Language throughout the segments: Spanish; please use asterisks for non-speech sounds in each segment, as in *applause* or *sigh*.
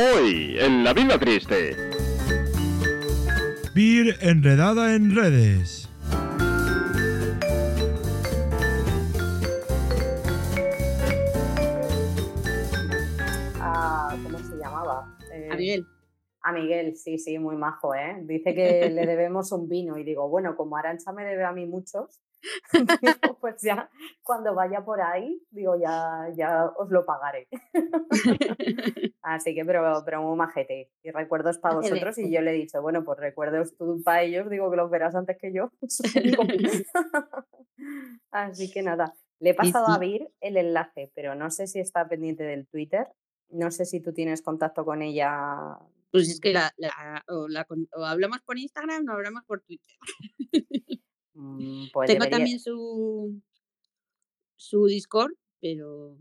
Hoy, en La Vida Triste. Vir enredada en redes. a ¿cómo se llamaba? Eh, A Miguel. A Miguel, sí, sí, muy majo, ¿eh? Dice que *laughs* le debemos un vino y digo, bueno, como Arancha me debe a mí muchos, *laughs* digo, *laughs* pues ya cuando vaya por ahí, digo, ya, ya os lo pagaré. *laughs* Así que, pero, pero muy majete. Y recuerdos para vosotros y yo le he dicho, bueno, pues recuerdos tú para ellos, digo que los verás antes que yo. Así que nada, le he pasado a. Vir el enlace, pero no sé si está pendiente del Twitter. No sé si tú tienes contacto con ella. Pues es que la, la- o, la o hablamos por Instagram o hablamos por Twitter. Mm, Pues Tengo debería- también su, su Discord, pero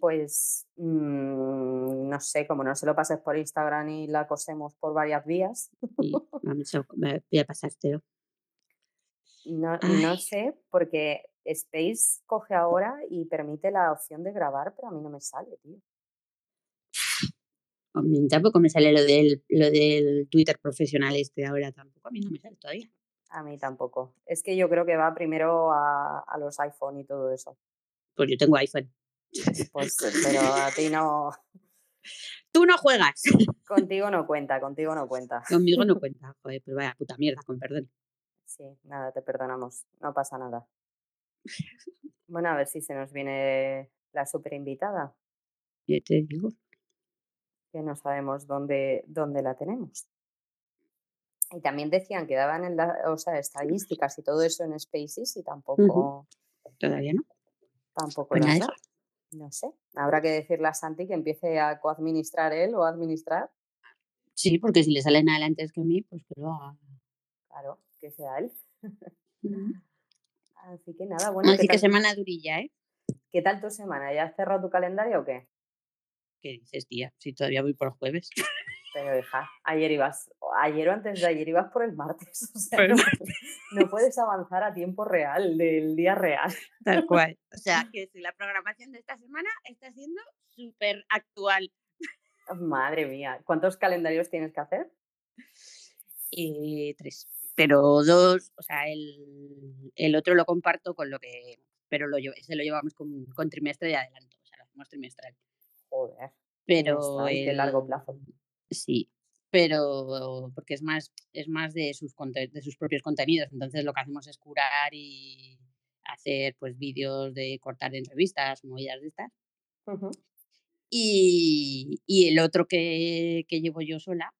Pues mm, no sé, como no se lo pases por Instagram y la cosemos por varias vías, sí, *laughs* vamos a, me voy a pasártelo. no, no sé, porque Space coge ahora y permite la opción de grabar, pero a mí no me sale, tío. A mí tampoco me sale lo del, lo del Twitter profesional este ahora, tampoco a mí no me sale todavía. A mí tampoco. Es que yo creo que va primero a, a los iPhone y todo eso. Pues yo tengo iPhone. *laughs* Pues, pero a ti no, *laughs* Tú no juegas. *laughs* contigo no cuenta, contigo no cuenta. Conmigo no cuenta. Joder, pues vaya puta mierda, con perdón. Sí, nada, te perdonamos, no pasa nada. Bueno, a ver si se nos viene la super invitada, Yo te digo. que no sabemos dónde, dónde la tenemos. Y también decían que daban en la, o sea, estadísticas y todo eso en Spaces y tampoco, Todavía no. tampoco Pues las nada, da. No sé, habrá que decirle a Santi que empiece a coadministrar él o administrar. Sí, porque si le salen adelante es que a mí, pues que lo haga. Claro, que sea él. Así que nada, bueno, Así ¿qué que tal, semana durilla, ¿eh? qué tal tu semana? ¿Ya has cerrado tu calendario o qué? ¿Qué dices, tía? Si todavía voy por jueves. *laughs* Pero hija, ayer ibas, ayer o antes de ayer ibas por el martes. *laughs* O sea, el no, puedes- no puedes avanzar a tiempo real, del día real. Tal cual. *laughs* O sea, que si la programación de esta semana está siendo súper actual. Madre mía, ¿cuántos calendarios tienes que hacer? Eh, tres. Pero dos, o sea, el, el otro lo comparto con lo que. Pero lo, ese lo llevamos con, con trimestre de adelanto. O sea, lo hacemos trimestral. Joder, Pero. qué largo el- plazo. Sí. Pero porque es más, es más de sus de sus propios contenidos. Entonces lo que hacemos es curar y hacer pues vídeos de cortar entrevistas, movidas de estas. Y, y el otro que, que llevo yo sola,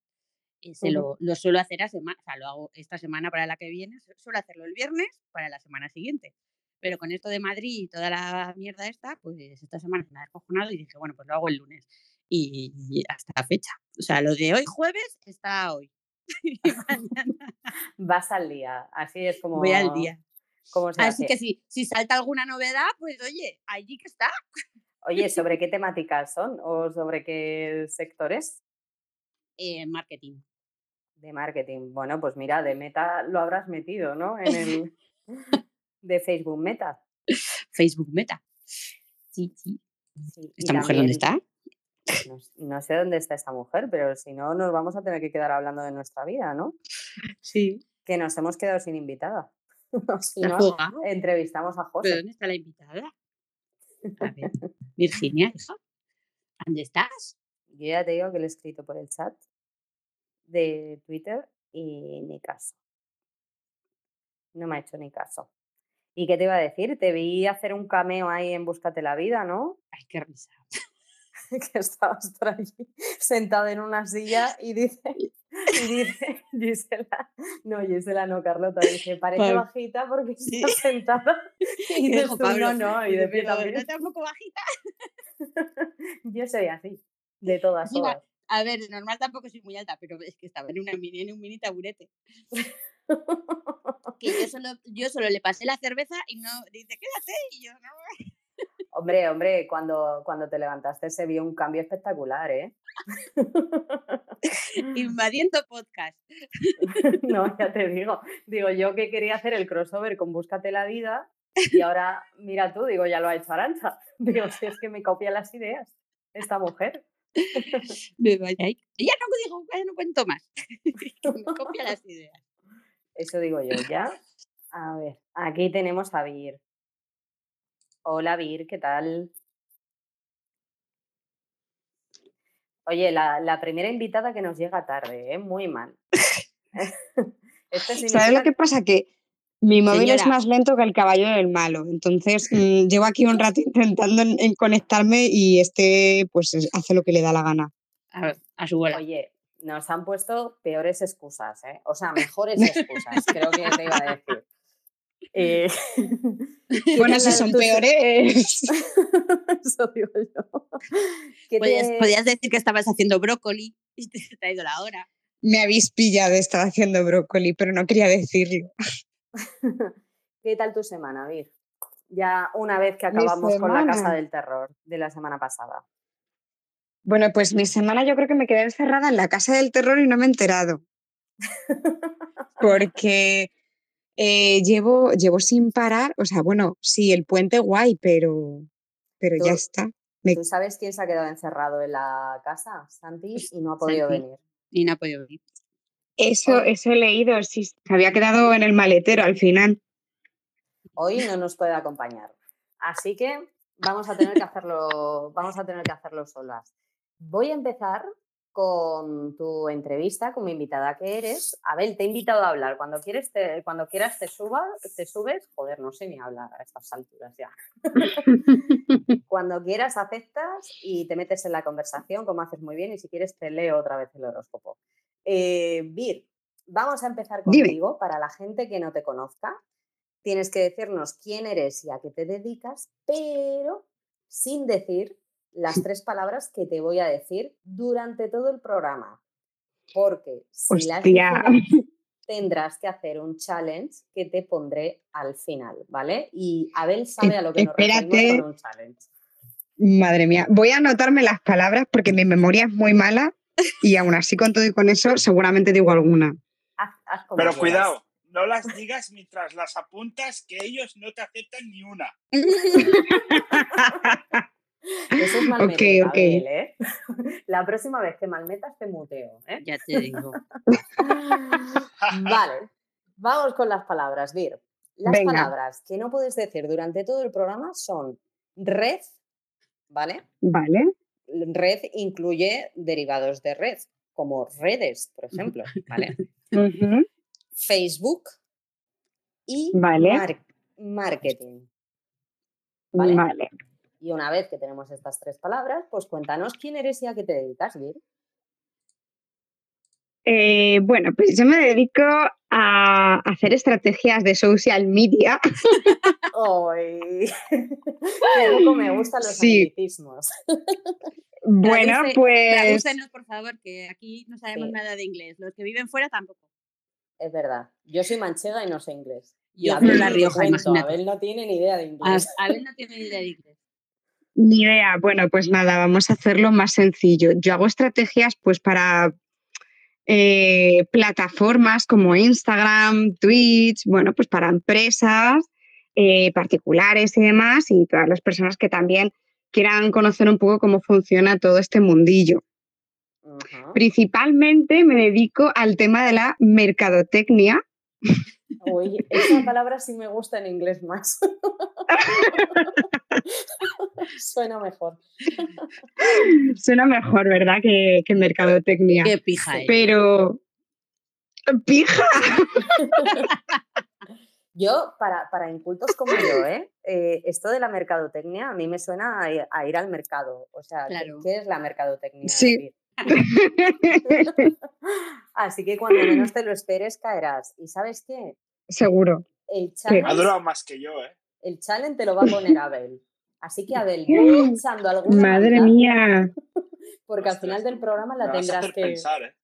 ese Ujú. lo, lo suelo hacer a semana, o sea, lo hago esta semana para la que viene, su- suelo hacerlo el viernes para la semana siguiente. Pero con esto de Madrid y toda la mierda esta, pues esta semana se me ha descojonado y dije, bueno, pues lo hago el lunes. Y, y hasta la fecha. O sea, lo de hoy jueves está hoy. *laughs* Vas al día, así es como, voy al día. como se Así hace. que si, si salta alguna novedad, pues oye, allí que está. Oye, ¿sobre qué temáticas son o sobre qué sectores Eh, marketing. de marketing? Bueno, pues mira, de Meta lo habrás metido, ¿no? En *laughs* el de Facebook Meta. Facebook Meta. Sí, sí. ¿Esta mujer dónde está? No, sé dónde está esta mujer, pero si no, nos vamos a tener que quedar hablando de nuestra vida, ¿no? Sí. Que nos hemos quedado sin invitada. *laughs* si ¿La no, entrevistamos a ¿Pero José. dónde está la invitada? A ver, *laughs* Virginia, hija, ¿dónde estás? Yo ya te digo que le he escrito por el chat de Twitter y ni caso. No me ha hecho ni caso. ¿Y qué te iba a decir? Te vi hacer un cameo ahí en Búscate la vida, ¿no? Ay, qué risa. *laughs* que estabas por allí sentado en una silla y dice, y dice *laughs* Gisela, no, Gisela no, Carlota, dice, parece Pablo. bajita porque Sí. está sentada. *laughs* Y Y dijo Pablo, no, no, y de pie "Pero también. no tampoco bajita. Yo soy así, de todas, Encima, todas. A ver, normal tampoco soy muy alta, pero es que estaba en, una mini, en un mini taburete. Que yo solo, yo solo le pasé la cerveza y no dice, quédate. Y yo, no. Hombre, hombre, cuando, cuando te levantaste se vio un cambio espectacular, ¿eh? *laughs* *laughs* Invadiendo podcast. *laughs* no, ya te digo. Digo, yo que quería hacer el crossover con Búscate la vida y ahora, mira tú, digo, ya lo ha hecho Arancha. Digo, si es que me copia las ideas esta mujer. Me vaya ya no digo, ya no cuento más. me copia las ideas. Eso digo yo, ¿ya? A ver, aquí tenemos a Vir. Hola Vir, ¿qué tal? Oye, la, la primera invitada que nos llega tarde, ¿eh? Muy mal. *laughs* Esto ¿Sabes lo que pasa? Que mi móvil es más lento que el caballo del malo. Entonces, mm, llevo aquí un rato *laughs* intentando en, en conectarme y este, pues, es- hace lo que le da la gana. A, a su bola. Oye, nos han puesto peores excusas, ¿eh? O sea, mejores *laughs* excusas, creo que te iba a decir. Eh, *laughs* *laughs* ¿qué Bueno, si son tus- peores. *laughs* Eso digo yo. ¿Qué Podías, te- podías decir que estabas haciendo brócoli y te ha ido la hora. Me habéis pillado, estaba haciendo brócoli, pero no quería decirlo. ¿Qué tal tu semana, Vir? Ya una vez que acabamos con la casa del terror de la semana pasada. Bueno, pues mi semana yo creo que me quedé encerrada en la casa del terror y no me he enterado. Porque eh, llevo, llevo sin parar, o sea, bueno, sí, el puente guay, pero, pero ya está. Me- ¿Tú sabes quién se ha quedado encerrado en la casa? Santi y no ha podido Santi. venir. Y no ha podido venir. Eso, eso he leído, sí, se había quedado en el maletero al final. Hoy no nos puede acompañar. Así que vamos a tener que hacerlo, vamos a tener que hacerlo solas. Voy a empezar con tu entrevista, como invitada que eres. Abel, te he invitado a hablar. Cuando, quieres te- cuando quieras te, suba, te subes. Joder, no sé ni hablar a estas alturas ya. *laughs* Cuando quieras aceptas y te metes en la conversación, como haces muy bien, y si quieres te leo otra vez el horóscopo. Eh, Vir, vamos a empezar Dime. contigo. Para la gente que no te conozca, tienes que decirnos quién eres y a qué te dedicas, pero sin decir las tres palabras que te voy a decir durante todo el programa. Porque si las Hostia. dices, tendrás que hacer un challenge que te pondré al final, ¿vale? Y Abel sabe a lo que nos referimos espérate. con un challenge. Madre mía, voy a anotarme las palabras porque mi memoria es muy mala y aún así con todo y con eso seguramente digo alguna. Haz- haz como Pero quieras. cuidado, no las digas mientras las apuntas, que ellos no te aceptan ni una. *laughs* Eso es malmeter, Ok, ok. Abel, ¿eh? *laughs* La próxima vez que malmetas te muteo, ¿eh? Ya te digo. Vale, vamos con las palabras, Vir. Las Venga. palabras que no puedes decir durante todo el programa son red, ¿vale? Vale, Red incluye derivados de red, como redes, por ejemplo, ¿vale? *laughs* Facebook y Vale. mar- marketing. Vale. vale. Y una vez que tenemos estas tres palabras, pues cuéntanos quién eres y a qué te dedicas, Vir. Eh, bueno, pues yo me dedico a hacer estrategias de social media. ¡Ay! *laughs* Poco me gustan los Sí. anglicismos. *laughs* Bueno, Traduce- pues Tradúcenos, por favor, que aquí no sabemos Sí. nada de inglés. Los que viven fuera tampoco. Es verdad. Yo soy manchega y no sé inglés. Yo soy La Rioja, imagínate. Abel no tiene ni idea de A, inglés. Abel no tiene ni idea de inglés. Ni idea. Bueno, pues nada, vamos a hacerlo más sencillo. Yo hago estrategias pues para eh, plataformas como Instagram, Twitch, bueno, pues para empresas eh, particulares y demás, y todas las personas que también quieran conocer un poco cómo funciona todo este mundillo. Principalmente me dedico al tema de la mercadotecnia. *laughs* Uy, esa palabra sí me gusta en inglés más. *laughs* Suena mejor. Suena mejor, ¿verdad? Que, que mercadotecnia. Qué pija eres. Pero... ¡Pija! *laughs* Yo, para, para incultos como yo, ¿eh? Eh, esto de la mercadotecnia a mí me suena a, ir al mercado. O sea, ¿qué- Claro. ¿qué es la mercadotecnia? Sí. *laughs* Así que cuando menos te lo esperes caerás. ¿Y sabes qué? Seguro. El Ha challenge, durado más que yo, ¿eh? el challenge te lo va a poner Abel. Así que Abel, *laughs* ve echando alguna Madre mía. porque al final del programa la Me vas a tendrás hacer que... pensar, ¿eh?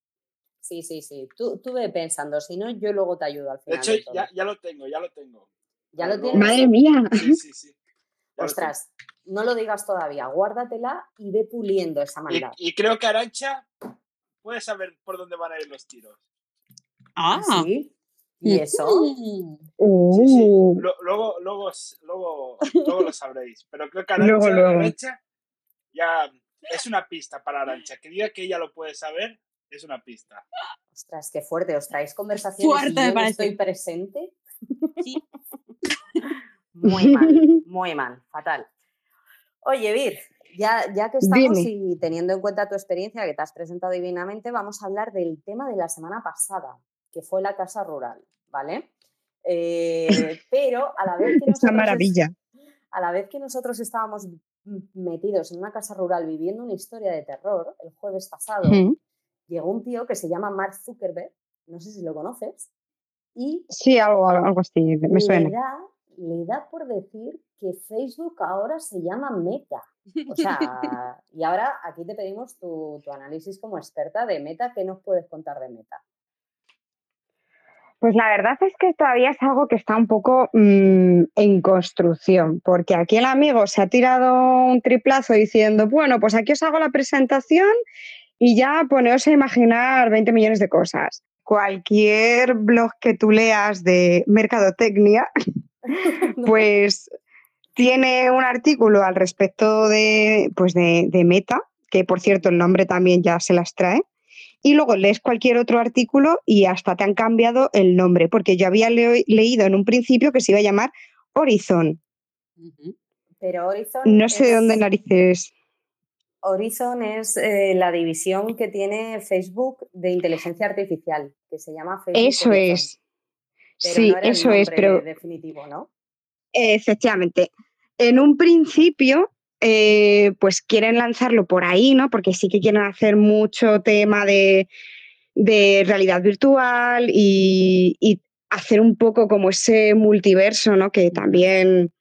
Sí, sí, sí. Tú, tú ve pensando, si no, yo luego te ayudo al De final. hecho, del todo. ya, ya lo tengo, ya lo tengo. ¿Ya lo tienes? Madre mía. Sí, sí, sí. Ya lo Ostras, no lo digas todavía, guárdatela y ve puliendo esa. Y, maldad. y creo que Arancha puede saber por dónde van a ir los tiros. Ah, ¿Sí? ¿Y eso? Mm. Sí, sí. Lo- luego, luego, luego, luego lo sabréis. Pero creo que Arancha, luego. Arancha ya, es una pista para Arancha. Que diga que ella lo puede saber, es una pista. Ostras, qué fuerte. ¿Os traéis conversaciones Fuerte, y yo parece. estoy presente? Sí. *laughs* Muy mal, muy mal, fatal. Oye, Vir, ya, ya que estamos Dime. y teniendo en cuenta tu experiencia que te has presentado divinamente, vamos a hablar del tema de la semana pasada, que fue la casa rural, ¿vale? Eh, *laughs* pero a la vez que nosotros maravilla. a la vez que nosotros estábamos metidos en una casa rural viviendo una historia de terror, el jueves pasado, llegó un tío que se llama Mark Zuckerberg, no sé si lo conoces, y Sí, algo, algo así, me suena. da, le da por decir que Facebook ahora se llama Meta. O sea, *laughs* y ahora aquí te pedimos tu, tu análisis como experta de Meta, ¿qué nos puedes contar de Meta? Pues la verdad es que todavía es algo que está un poco mm, en construcción, porque aquí el amigo se ha tirado un triplazo diciendo, bueno, pues aquí os hago la presentación y ya poneos a imaginar 20 millones de cosas. Cualquier blog que tú leas de mercadotecnia, *laughs* pues tiene un artículo al respecto de, pues de, de Meta, que por cierto el nombre también ya se las trae. Y luego lees cualquier otro artículo y hasta te han cambiado el nombre, porque yo había leído en un principio que se iba a llamar Horizon. Pero Horizon No sé de dónde narices. Horizon es eh, la división que tiene Facebook de inteligencia artificial, que se llama Facebook. Eso Horizon, es. Pero Sí, no era el eso es, pero definitivo, ¿no? efectivamente, en un principio, eh, pues quieren lanzarlo por ahí, ¿no? Porque sí que quieren hacer mucho tema de, de realidad virtual y, y hacer un poco como ese multiverso, ¿no? Que también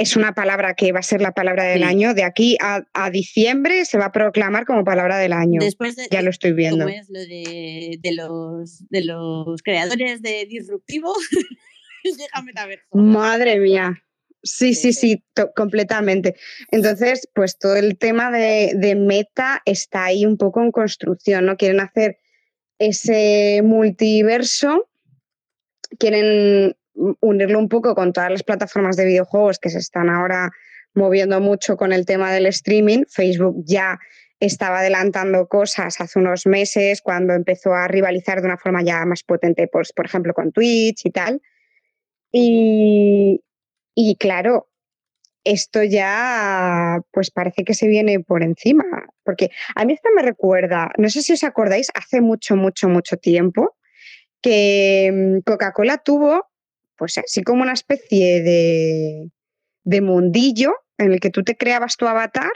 es una palabra que va a ser la palabra del Sí. año. De aquí a, a diciembre se va a proclamar como palabra del año. Después de, ya lo estoy viendo. como es lo de, de los, de los creadores de Disruptivo. *laughs* Madre mía. Sí, Sí, sí, completamente. Entonces, pues todo el tema de, de meta está ahí un poco en construcción, ¿no? Quieren hacer ese multiverso, quieren unirlo un poco con todas las plataformas de videojuegos que se están ahora moviendo mucho con el tema del streaming. Facebook ya estaba adelantando cosas hace unos meses cuando empezó a rivalizar de una forma ya más potente, pues, por ejemplo, con Twitch y tal. Y, y claro, esto ya pues parece que se viene por encima, porque a mí esto me recuerda, no sé si os acordáis, hace mucho, mucho, mucho tiempo que mm, Coca-Cola tuvo pues así como una especie de, de mundillo en el que tú te creabas tu avatar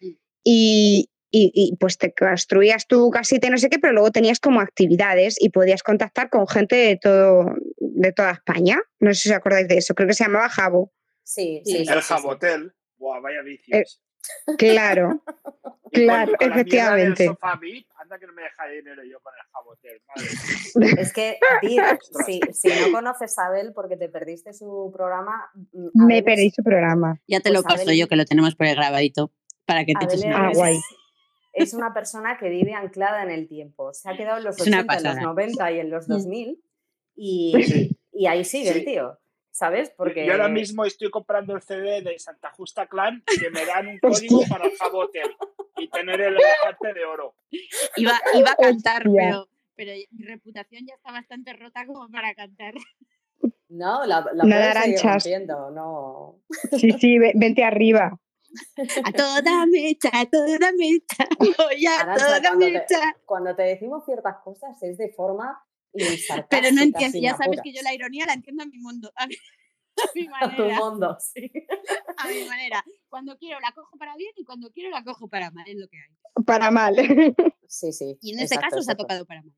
Mm. y, y- y, pues te construías tu casita y no sé qué, pero luego tenías como actividades y podías contactar con gente de todo de toda España. No sé si os acordáis de eso, creo que se llamaba Jabo. Sí, Sí. sí, sí, El sí, sí. Jabotel. Buah, vaya vicios. Claro, *laughs* Y con- claro, con efectivamente. sofá VIP, anda que no me deja dinero yo con el Jabotel. Madre. Es que, Ostras. si, si no conoces a Abel porque te perdiste su programa, mm, Me perdí su programa. Ya te Pues lo paso Abel- yo, que lo tenemos por el grabadito, para que te eches es, una Ah, guay. es una persona que vive anclada en el tiempo. Se ha quedado en los Es una 80, en los pasada. 90 y en los Mm. 2000 y, Sí. y ahí sigue el tío, ¿sabes? Porque Yo ahora mismo estoy comprando el CD de Santa Justa Clan que me dan un *laughs* código Hostia. para el Jabotel y tener el elefante de oro. Iba, iba a cantar, pero, pero mi reputación ya está bastante rota como para cantar. no, la, la Nada, puedes seguir no. Sí, sí, ve- vente arriba. A toda mecha, a toda mecha, voy a toda cuando te- mecha. Cuando te decimos ciertas cosas es de forma. *laughs* Pero no entiendo, ya sabes que yo la ironía la entiendo a mi mundo, a mi, *laughs* a mi A tu manera, mundo, sí. a mi manera. Cuando quiero la cojo para bien y cuando quiero la cojo para mal, es lo que hay. Para mal. *laughs* Sí, sí. Y en este exacto, caso se ha tocado para mal.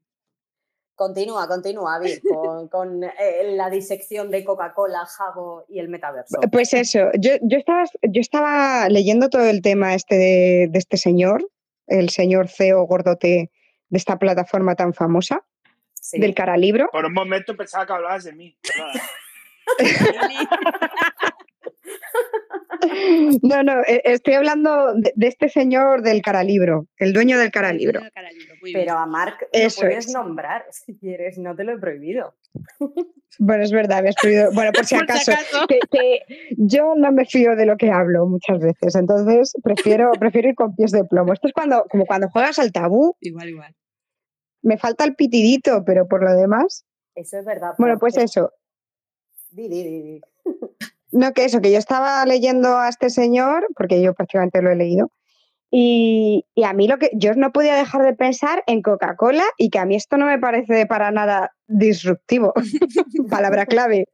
Continúa, continúa, Vir, con, con, eh, la disección de Coca-Cola, Jabo y el metaverso. Pues eso, yo, yo, estaba, yo estaba leyendo todo el tema este de, de este señor, el señor CEO gordote de esta plataforma tan famosa, Sí. del cara libro. Por un momento pensaba que hablabas de mí. *laughs* No, no, e- estoy hablando de, de este señor del caralibro, el dueño del caralibro. Caralibro, muy Pero a Mark lo Eso puedes es. nombrar *laughs* si quieres, no te lo he prohibido. Bueno, es verdad, me has prohibido- Bueno, por *laughs* si Por si acaso, acaso. que, que yo no me fío de lo que hablo muchas veces, entonces prefiero, prefiero ir con pies de plomo. Esto es cuando, como cuando juegas al tabú, Igual, igual. Me falta el pitidito, pero por lo demás. Eso es verdad. Bueno, pues eso. Di, di, di, di. *laughs* No, que eso, que yo estaba leyendo a este señor, porque yo prácticamente lo he leído, y, y a mí lo que yo no podía dejar de pensar en Coca-Cola y que a mí esto no me parece para nada disruptivo. *laughs* Palabra clave.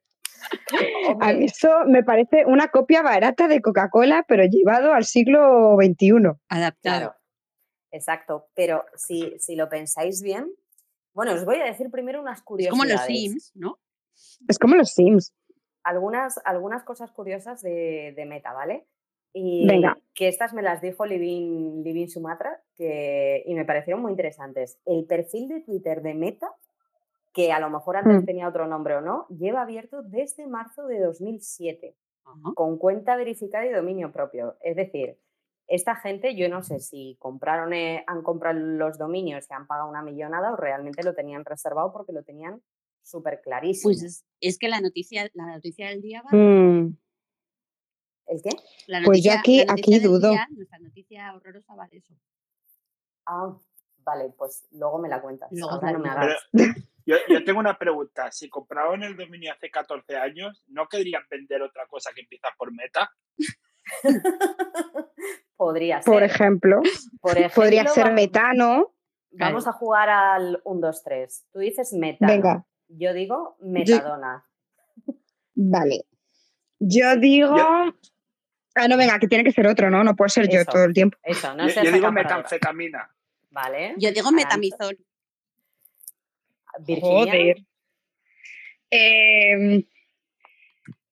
A mí esto me parece una copia barata de Coca-Cola, pero llevado al siglo XXI. Adaptado. Exacto. Pero si, si lo pensáis bien, bueno, os voy a decir primero unas Es curiosidades. como los Sims, ¿no? Es como los Sims. Algunas, algunas cosas curiosas de, de Meta, ¿vale? Y Venga. que estas me las dijo Livin, Livin Sumatra que, y me parecieron muy interesantes. El perfil de Twitter de Meta, que a lo mejor antes Mm. tenía otro nombre o no, lleva abierto desde marzo de 2007 Ajá. con cuenta verificada y dominio propio. Es decir, esta gente, yo no sé si compraron, eh, han comprado los dominios y han pagado una millonada o realmente lo tenían reservado porque lo tenían súper clarísimo. Pues es, es que la noticia, la noticia del día va. Mm, ¿El qué? La Pues yo aquí- la dudo. día, nuestra noticia horrorosa va de eso. Ah, vale, pues luego me la cuentas. Luego Ahora te no me hagas. *laughs* Yo, yo tengo una *laughs* pregunta. Si compraron el dominio hace 14 años, ¿no querrían vender otra cosa que empieza por meta? *laughs* Podría ser. *laughs* por ejemplo, *laughs* Por podría ejemplo, ser va- metano. Vamos a jugar al 1, 2, 3. Tú dices meta. Venga, Yo digo metadona. vale. Yo digo. Yo- Ah, no, venga, que tiene que ser otro, ¿no? No puedo ser yo Eso. todo el tiempo. Eso, no yo, yo digo metanfetamina. Vale. Yo digo metamizón. Virginia. Joder. Mm,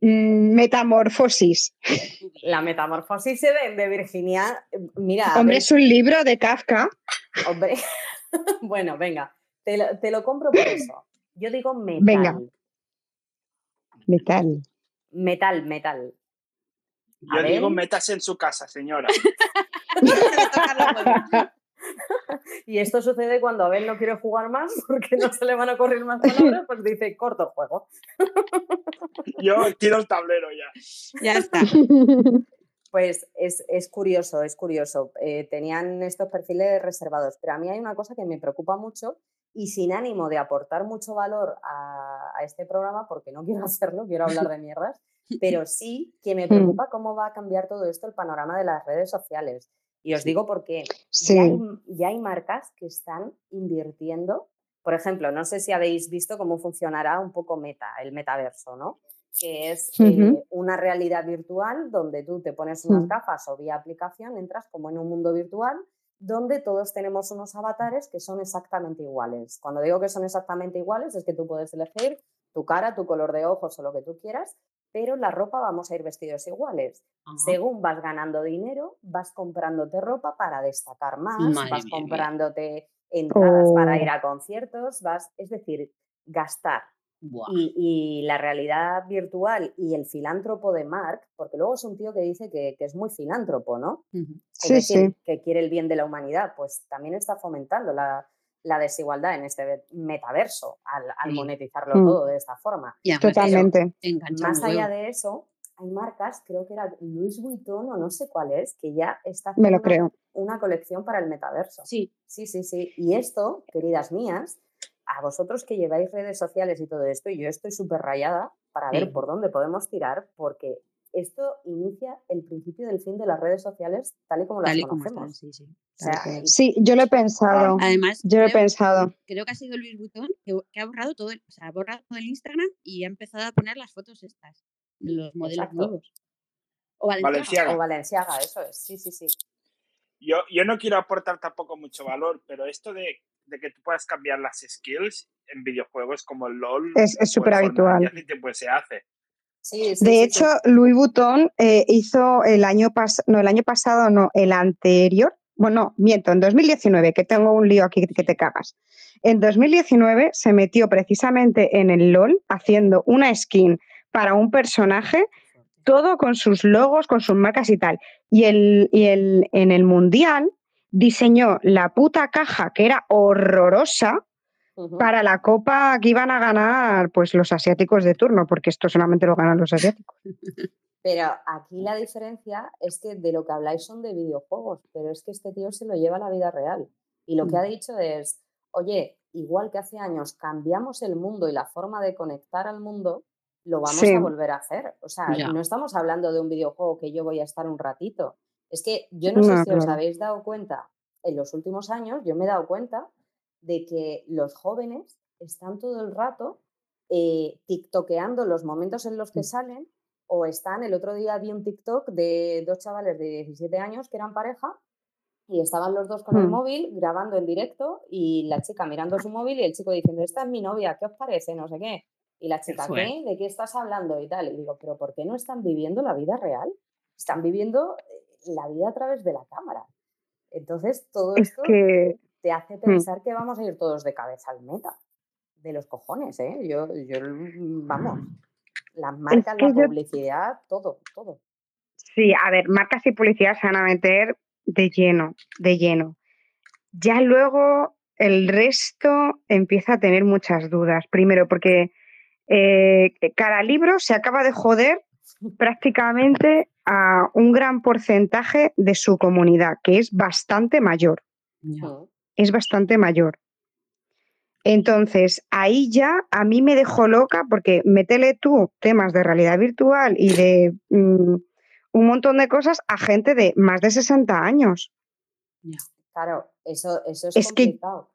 metamorfosis. La metamorfosis se vende, Virginia. Mira, Hombre, es un libro de Kafka. hombre. *laughs* bueno, venga, te lo, te lo compro por eso. Yo digo metal. Venga. Metal. Metal, metal. Yo digo metas en su casa, señora. *laughs* *laughs* *laughs* Y esto sucede cuando Abel no quiere jugar más *laughs* porque no se le van a correr más palabras, pues dice corto el juego. *laughs* Yo tiro el tablero ya. Ya está. Pues es, es curioso, es curioso. Eh, tenían estos perfiles reservados, pero a mí hay una cosa que me preocupa mucho y sin ánimo de aportar mucho valor a, a este programa, porque no quiero hacerlo, quiero hablar de mierdas, pero sí que me preocupa cómo va a cambiar todo esto el panorama de las redes sociales. Y os digo por qué. Ya, hay, Sí. ya hay marcas que están invirtiendo. Por ejemplo, no sé si habéis visto cómo funcionará un poco Meta, el metaverso, ¿no? Que es eh, una realidad virtual donde tú te pones unas Mm. gafas o vía aplicación, entras como en un mundo virtual donde todos tenemos unos avatares que son exactamente iguales. Cuando digo que son exactamente iguales es que tú puedes elegir tu cara, tu color de ojos o lo que tú quieras, pero la ropa vamos a ir vestidos iguales. Ajá. Según vas ganando dinero, vas comprándote ropa para destacar más, Madre vas mía, mía. comprándote entradas para ir Oh. a conciertos, vas, es decir, gastar. Y, y la realidad virtual y el filántropo de Mark, porque luego es un tío que dice que, que es muy filántropo, ¿no? Ujú. Es Sí, decir, sí. que quiere el bien de la humanidad, pues también está fomentando la, la desigualdad en este metaverso al, al Sí. monetizarlo Mm. todo de esta forma. Y además Totalmente. Más allá de eso, hay marcas, creo que era Louis Vuitton o no sé cuál es, que ya está Me lo haciendo una- creo. una colección para el metaverso. Sí, Sí, sí, sí. Y esto, queridas mías, a vosotros que lleváis redes sociales y todo esto, y yo estoy súper rayada para ver por dónde podemos tirar, porque esto inicia el principio del fin de las redes sociales tal y como las tal y como están, conocemos. sí, sí. O sea, tal cual. Sí, yo lo he pensado. Además, Yo lo he creo, pensado. creo que ha sido Luis Butón que, que ha borrado todo, el, o sea, ha borrado todo el Instagram y ha empezado a poner las fotos estas, los modelos Exacto. nuevos. O Valenciaga. Valenciaga. O Valenciaga, eso es. Sí, sí, sí. Yo, yo no quiero aportar tampoco mucho valor, pero esto de, de que tú puedas cambiar las skills en videojuegos como el LOL. Es- es o el superhabitual. Fortnite, ya hace tiempo que se hace. Sí, sí, De sí, hecho. Louis Vuitton eh, hizo el año pasado, no, el año pasado no, el anterior, bueno, miento, en 2019, que tengo un lío aquí que te cagas. En 2019 se metió precisamente en el LOL haciendo una skin para un personaje todo con sus logos, con sus marcas y tal. Y, el, y el, en el Mundial diseñó la puta caja que era horrorosa Para la copa que iban a ganar pues los asiáticos de turno, porque esto solamente lo ganan los asiáticos. *laughs* Pero aquí la diferencia es que de lo que habláis son de videojuegos, pero es que este tío se lo lleva a la vida real. Y lo que ha dicho es, oye, igual que hace años cambiamos el mundo y la forma de conectar al mundo, lo vamos Sí. a volver a hacer. O sea, no estamos hablando de un videojuego que yo voy a estar un ratito. Es que yo no sé si os habéis dado cuenta, en los últimos años yo me he dado cuenta de que los jóvenes están todo el rato eh, tiktokeando los momentos en los que salen o están, el otro día vi un TikTok de dos chavales de 17 años que eran pareja y estaban los dos con el Hmm. móvil grabando en directo y la chica mirando su móvil y el chico diciendo, esta es mi novia, ¿qué os parece? No sé qué. Y la chica. ¿De qué estás hablando? Y tal. Y digo, pero ¿por qué no están viviendo la vida real? Están viviendo eh, la vida a través de la cámara. Entonces, todo Es esto que te hace pensar que vamos a ir todos de cabeza al meta. De los cojones, ¿eh? Yo, yo mm, vamos, las marcas, que la yo- publicidad, todo, todo. Sí, a ver, marcas y publicidad se van a meter de lleno, de lleno. Ya luego el resto empieza a tener muchas dudas. Primero, porque eh, cada libro se acaba de joder prácticamente a un gran porcentaje de su comunidad, que es bastante mayor. Ya. Es bastante mayor. Entonces, ahí ya a mí me dejó loca porque métele tú temas de realidad virtual y de mm, un montón de cosas a gente de más de 60 años. Claro, eso, eso es, Es que- complicado.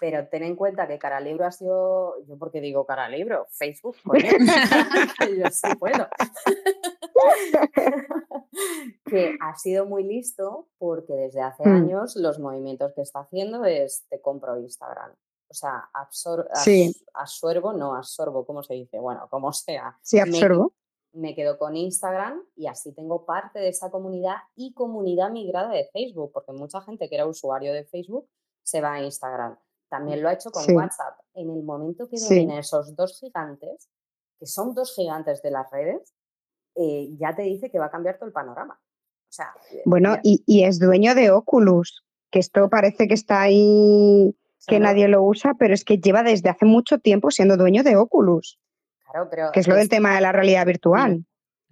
Pero ten en cuenta que Cara Libro ha sido, yo porque digo Cara Libro, Facebook, *laughs* coño. *laughs* yo sí puedo. *laughs* que ha sido muy listo porque desde hace Hmm. años los movimientos que está haciendo es te compro Instagram. O sea, absor Sí. abs- absorbo, no absorbo, ¿cómo se dice? Bueno, como sea. Sí, Me- absorbo. me quedo con Instagram y así tengo parte de esa comunidad y comunidad migrada de Facebook, porque mucha gente que era usuario de Facebook se va a Instagram. También lo ha hecho con Sí. WhatsApp. En el momento que Sí. domina esos dos gigantes, que son dos gigantes de las redes, eh, ya te dice que va a cambiar todo el panorama. O sea, eh, Bueno, y, y es dueño de Oculus, que esto parece que está ahí, que nadie lo usa, pero es que lleva desde hace mucho tiempo siendo dueño de Oculus, Claro, pero que es lo del tema de la realidad virtual.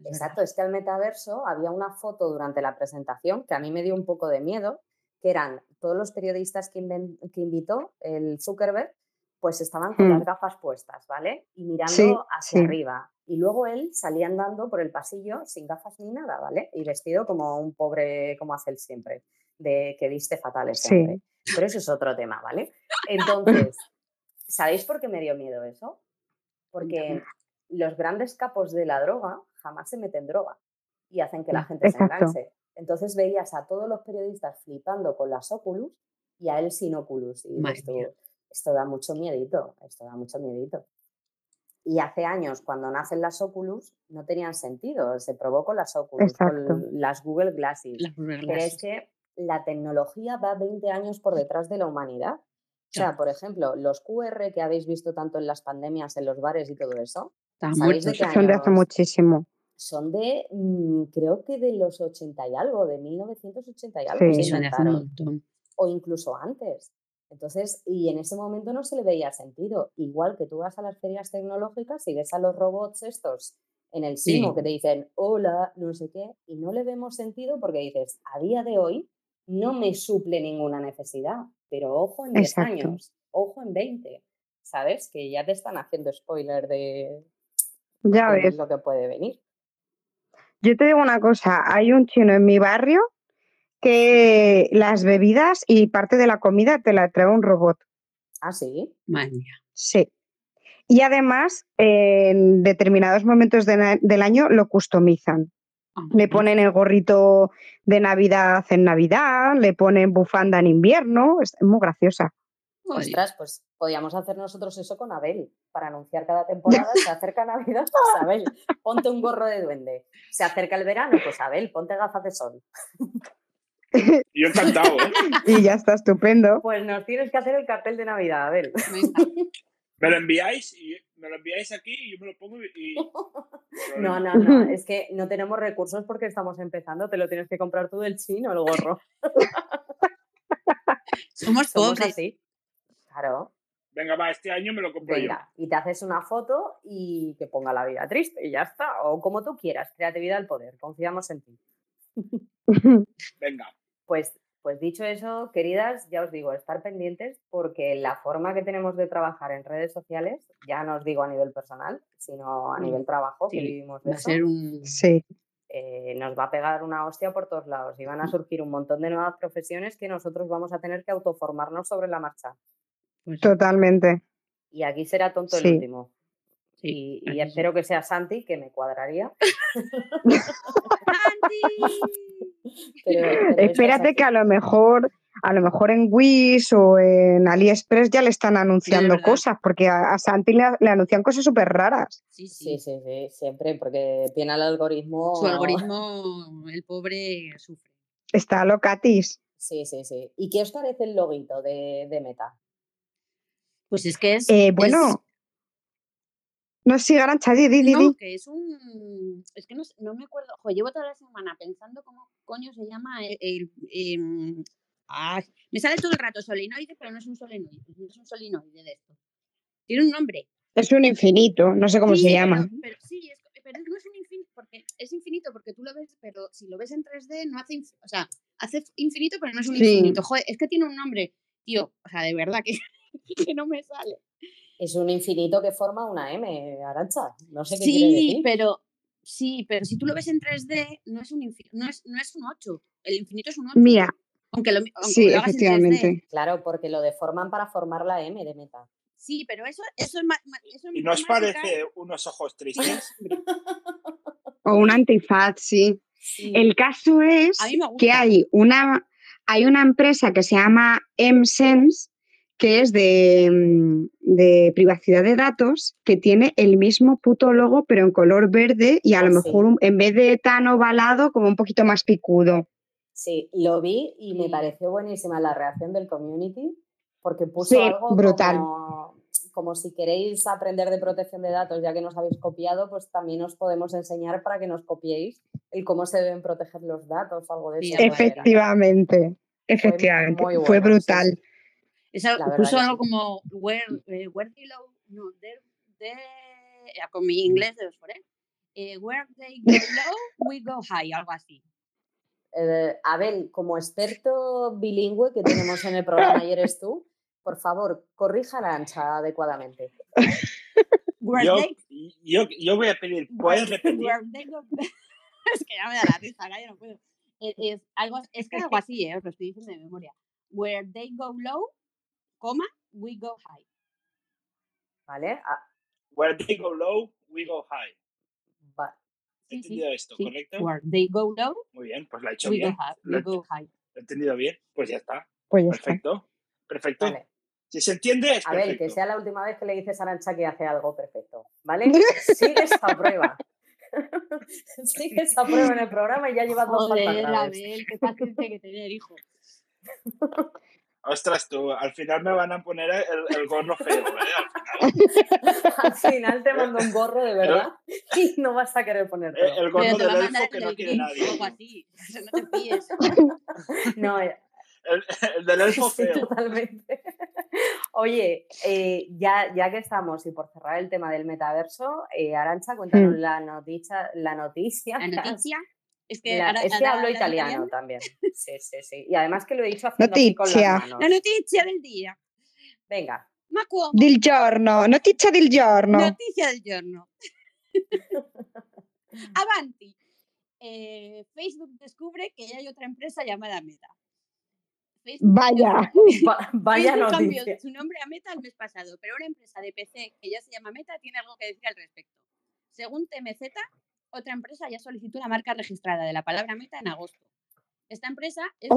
Exacto, es que al metaverso había una foto durante la presentación que a mí me dio un poco de miedo, que eran todos los periodistas que, invitó el Zuckerberg, pues estaban con Hmm. las gafas puestas, ¿vale? Y mirando Sí, hacia sí. arriba. Y luego él salía andando por el pasillo sin gafas ni nada, ¿vale? Y vestido como un pobre, como hace él siempre, de que viste fatal Sí. hombre. Pero eso es otro tema, ¿vale? *laughs* Entonces, ¿sabéis por qué me dio miedo eso? Porque los grandes capos de la droga jamás se meten droga y hacen que la Mm, gente se enganche. Entonces veías a todos los periodistas flipando con las Oculus y a él sin Oculus. Y mía. esto da mucho miedito, esto da mucho miedito. Y hace años, cuando nacen las Oculus, no tenían sentido. Se probó con las Oculus, Exacto. con las Google Glasses. Las Google Pero es que la tecnología va 20 años por detrás de la humanidad. O sea, por ejemplo, los QR que habéis visto tanto en las pandemias, en los bares y todo eso, Estaban ¿sabéis de muertos. qué Son de hace muchísimo. Son de, mm, creo que de los 80 y algo, de 1980 y algo Sí. se hace un montón. o incluso antes. Entonces, y en ese momento no se le veía sentido. Igual que tú vas a las ferias tecnológicas y ves a los robots estos en el Simo Sí. que te dicen hola, no sé qué, y no le vemos sentido porque dices, a día de hoy no me suple ninguna necesidad, pero ojo en 10 Exacto. años, ojo en 20, ¿sabes? Que ya te están haciendo spoiler de, Ya ves. lo que puede venir. Yo te digo una cosa, hay un chino en mi barrio que las bebidas y parte de la comida te la trae un robot. Ah, sí. Madre mía. Sí. Y además, en determinados momentos de del año lo customizan. Ah, Le ponen el gorrito de Navidad en Navidad, le ponen bufanda en invierno, es muy graciosa. Oye, Ostras, pues podíamos hacer nosotros eso con Abel. Para anunciar cada temporada, *laughs* se acerca Navidad, pues Abel, ponte un gorro de duende. Se acerca el verano, pues Abel, ponte gafas de sol. *laughs* Yo encantado, ¿eh? Y ya está estupendo. Pues nos tienes que hacer el cartel de Navidad, Abel. Me *laughs* lo enviáis y me lo enviáis aquí y yo me lo pongo y... y- No, no, no, es que no tenemos recursos porque estamos empezando, te lo tienes que comprar tú del chino, el gorro. Somos Somos pobres. así. Claro, Venga, va, este año me lo compro yo. venga, y te haces una foto y que ponga la vida triste y ya está, o como tú quieras, creatividad al poder, confiamos en ti. *laughs* Venga. Pues, pues dicho eso, queridas, ya os digo, estar pendientes porque la forma que tenemos de trabajar en redes sociales, ya no os digo a nivel personal, sino a Mm, nivel trabajo, que sí, vivimos de Va a eso, ser un. Sí, eh, nos va a pegar una hostia por todos lados y van a surgir un montón de nuevas profesiones que nosotros vamos a tener que autoformarnos sobre la marcha. Pues, totalmente. Y aquí será tonto Sí. el último. sí, Y, y espero que sea Santi, que me cuadraría. *laughs* *laughs* pero- pero esto es Espérate que a lo mejor, a lo mejor en Wish o en AliExpress ya le están anunciando cosas, porque a, a Santi le, le anuncian cosas súper raras. Sí, Sí, sí. sí, sí, siempre, porque tiene el algoritmo. Su algoritmo, el pobre sufre. Está locatis. Sí, sí, sí. ¿Y qué os parece el loguito de, de Meta? Pues es que es. Eh, es- bueno, no sigue Arancha, di, di, di, no, que es un. Es que no, sé- no me acuerdo. Jo, llevo toda la semana pensando cómo coño se llama el. el- em, ay, me sale todo el rato solenoide, pero no es un solenoide. No es un solenoide de esto. Tiene un nombre. Es un infinito, no sé cómo Sí, se pero- llama. Pero, sí, es, pero no es un infinito, porque es infinito porque tú lo ves, pero si lo ves en 3D no hace, o sea, hace infinito, pero no es un Sí. infinito. Joder, es que tiene un nombre, tío, o sea, de verdad que, *laughs* que no me sale. Es un infinito que forma una M, Arancha. No sé qué quiere Sí, decir. pero sí, pero si tú lo ves en 3D no es un infi- no es, no es un 8. El infinito es un 8. Mira, aunque lo, aunque sí, lo hagas en 3D. efectivamente. Claro, porque lo deforman para formar la M de Meta. Sí, pero eso, eso es eso en ¿Y no os parece unos ojos tristes? O un antifaz, sí. Sí. El caso es que hay una, hay una empresa que se llama MSense, que es de, mm, de privacidad de datos, que tiene el mismo puto logo, pero en color verde y a Ah, lo sí. mejor un- en vez de tan ovalado, como un poquito más picudo. Sí, lo vi y me Sí. pareció buenísima la reacción del community, porque puso Sí, algo brutal. Como, como si queréis aprender de protección de datos, ya que nos habéis copiado, pues también os podemos enseñar para que nos copiéis el cómo se deben proteger los datos o algo de Sí, eso. era. Efectivamente, efectivamente. muy Fue bueno, sí, sí. Esa, puso algo sí. como where, eh, where they low, no, there, there- eh, con mi inglés de Oxford, ¿eh? Eh, where they go low, we go high, algo así. Eh, Abel, como experto bilingüe que tenemos en el programa y eres tú, por favor, corrija la ancha adecuadamente. Yo, they, yo, yo voy a pedir, ¿puedes *laughs* repetir? where they go- *laughs* es que ya me da la risa, acá yo no puedo. Es, es algo, es que algo así, ¿eh? os lo estoy diciendo de memoria. Where they go low, coma, we go high. ¿Vale? Ah, Where they go low, we go high. va- He Sí, sí, entendido esto, sí. ¿correcto? Where they go low, Muy bien, pues lo he hecho we go bien. high. Lo We he, go high. lo he entendido bien, pues ya está. Pues ya está. Perfecto. Perfecto. vale. Si se entiende, es Abel, perfecto. que sea la última vez que le dices a Arancha que hace algo perfecto, ¿vale? *laughs* Sigue esa prueba. *laughs* Sigue esa prueba en el programa y ya llevas dos Joder, graves. Abel, qué fácil tiene que tener hijos. *laughs* Ostras, tú, al final me van a poner el, el gorro feo, ¿eh? Al final. *laughs* Al final te mando un gorro de verdad y no vas a querer ponértelo. Eh, El gorro del elfo que el no quiere nadie. no te. *laughs* No, eh, El, el del elfo sí, feo. totalmente. *laughs* Oye, eh, ya, ya que estamos y por cerrar el tema del metaverso, eh, Arancha, cuéntanos Mm. la noticia, la noticia. La noticia es que la- ahora, es que ahora hablo italiano también. *laughs* Sí, sí, sí. Y además que lo he dicho haciendo así con las Noticia. manos. La noticia del día. Venga. Ma come? Del giorno, notizia del giorno. Noticia del giorno. *laughs* Avanti. Eh, Facebook descubre que ya hay otra empresa llamada Meta. Facebook Vaya. *laughs* Va- vaya Facebook cambió noticia. su nombre a Meta el mes pasado, pero una empresa de PC que ya se llama Meta tiene algo que decir al respecto. Según TMZ, otra empresa ya solicitó la marca registrada de la palabra Meta en agosto. Esta empresa es,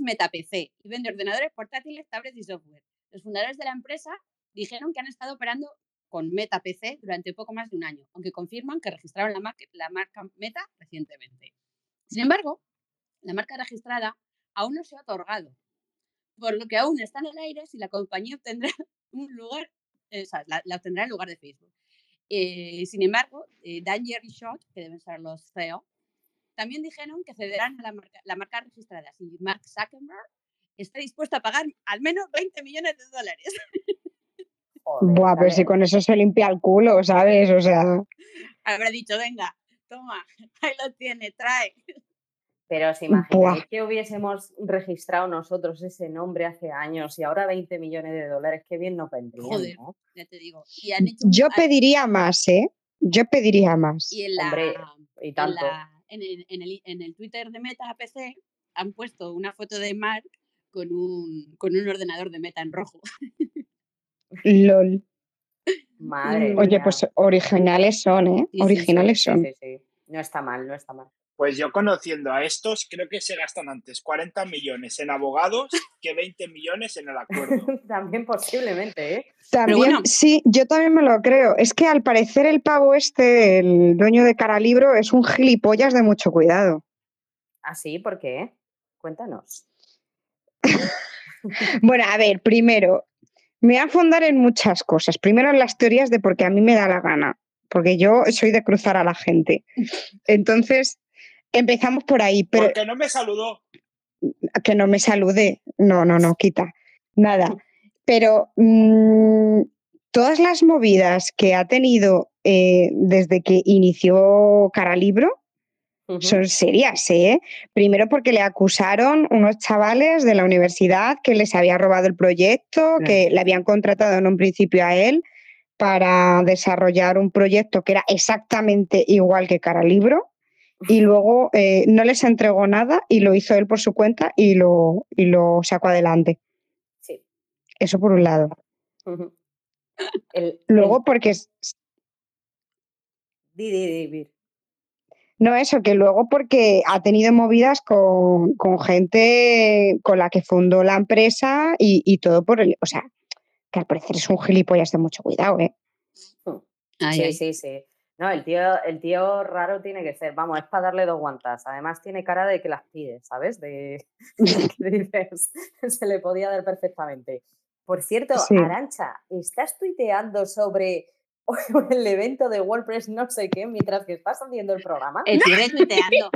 MetaPC y vende ordenadores portátiles, tablets y software. Los fundadores de la empresa dijeron que han estado operando con MetaPC durante poco más de un año, aunque confirman que registraron la, mar- la marca Meta recientemente. Sin embargo, la marca registrada aún no se ha otorgado, por lo que aún está en el aire si la compañía obtendrá *laughs* un lugar esa, la, la obtendrá en lugar de Facebook. Eh, sin embargo, eh, Danger y Shot, que deben ser los CEO, también dijeron que cederán a la marca, la marca registrada si Mark Zuckerberg está dispuesto a pagar al menos 20 millones de dólares. Joder, Buah, pero si con eso se limpia el culo, ¿sabes? O sea, Habrá dicho, venga, toma, *laughs* ahí lo tiene, trae. Pero os imagináis que hubiésemos registrado nosotros ese nombre hace años y ahora 20 millones de dólares, qué bien nos vendrían, Joder. ¿no? Ya te digo. Y han hecho un- yo pediría más, ¿eh? Yo pediría más. y en la, Hombre, y en, tanto. la- en el, en, el, en el Twitter de Meta PC han puesto una foto de Mark con un, con un ordenador de Meta en rojo. *laughs* LOL. Madre Oye, mía. pues originales son, ¿eh? Sí, sí, sí, originales Sí, son. sí, sí. No está mal, no está mal. Pues yo conociendo a estos, creo que se gastan antes 40 millones en abogados que 20 millones en el acuerdo. *laughs* También posiblemente, ¿eh? También, bueno. sí, yo también me lo creo. Es que al parecer el pavo este, el dueño de Caralibro, es un gilipollas de mucho cuidado. ¿Así? ¿Por qué? Cuéntanos. *laughs* Bueno, a ver, primero, me voy a fundar en muchas cosas. Primero en las teorías de porque a mí me da la gana, porque yo soy de cruzar a la gente. *laughs* Entonces, empezamos por ahí, pero Porque no me saludó. que no me salude. No, no, no, quita. Nada. Pero mm, todas las movidas que ha tenido eh, desde que inició Caralibro Ujú. son serias, ¿eh? Primero porque le acusaron unos chavales de la universidad que les había robado el proyecto, que le habían contratado en un principio a él para desarrollar un proyecto que era exactamente igual que Caralibro y luego eh, no les entregó nada y lo hizo él por su cuenta y lo, y lo sacó adelante. Sí. Eso por un lado. El, Luego el- porque di, di. No, eso, que luego porque ha tenido movidas con, con gente con la que fundó la empresa y, y todo por el. O sea, que al parecer es un gilipollas de mucho cuidado, ¿eh? Ay, sí, ay. sí, sí. No, el tío, el tío raro tiene que ser, vamos, es para darle dos guantas. Además tiene cara de que las pide, ¿sabes? De *laughs* *laughs* que dices, *laughs* se le podía dar perfectamente. Por cierto, Sí. Arancha, ¿estás tuiteando sobre el evento de WordPress no sé qué mientras que estás haciendo el programa? Estoy retuiteando.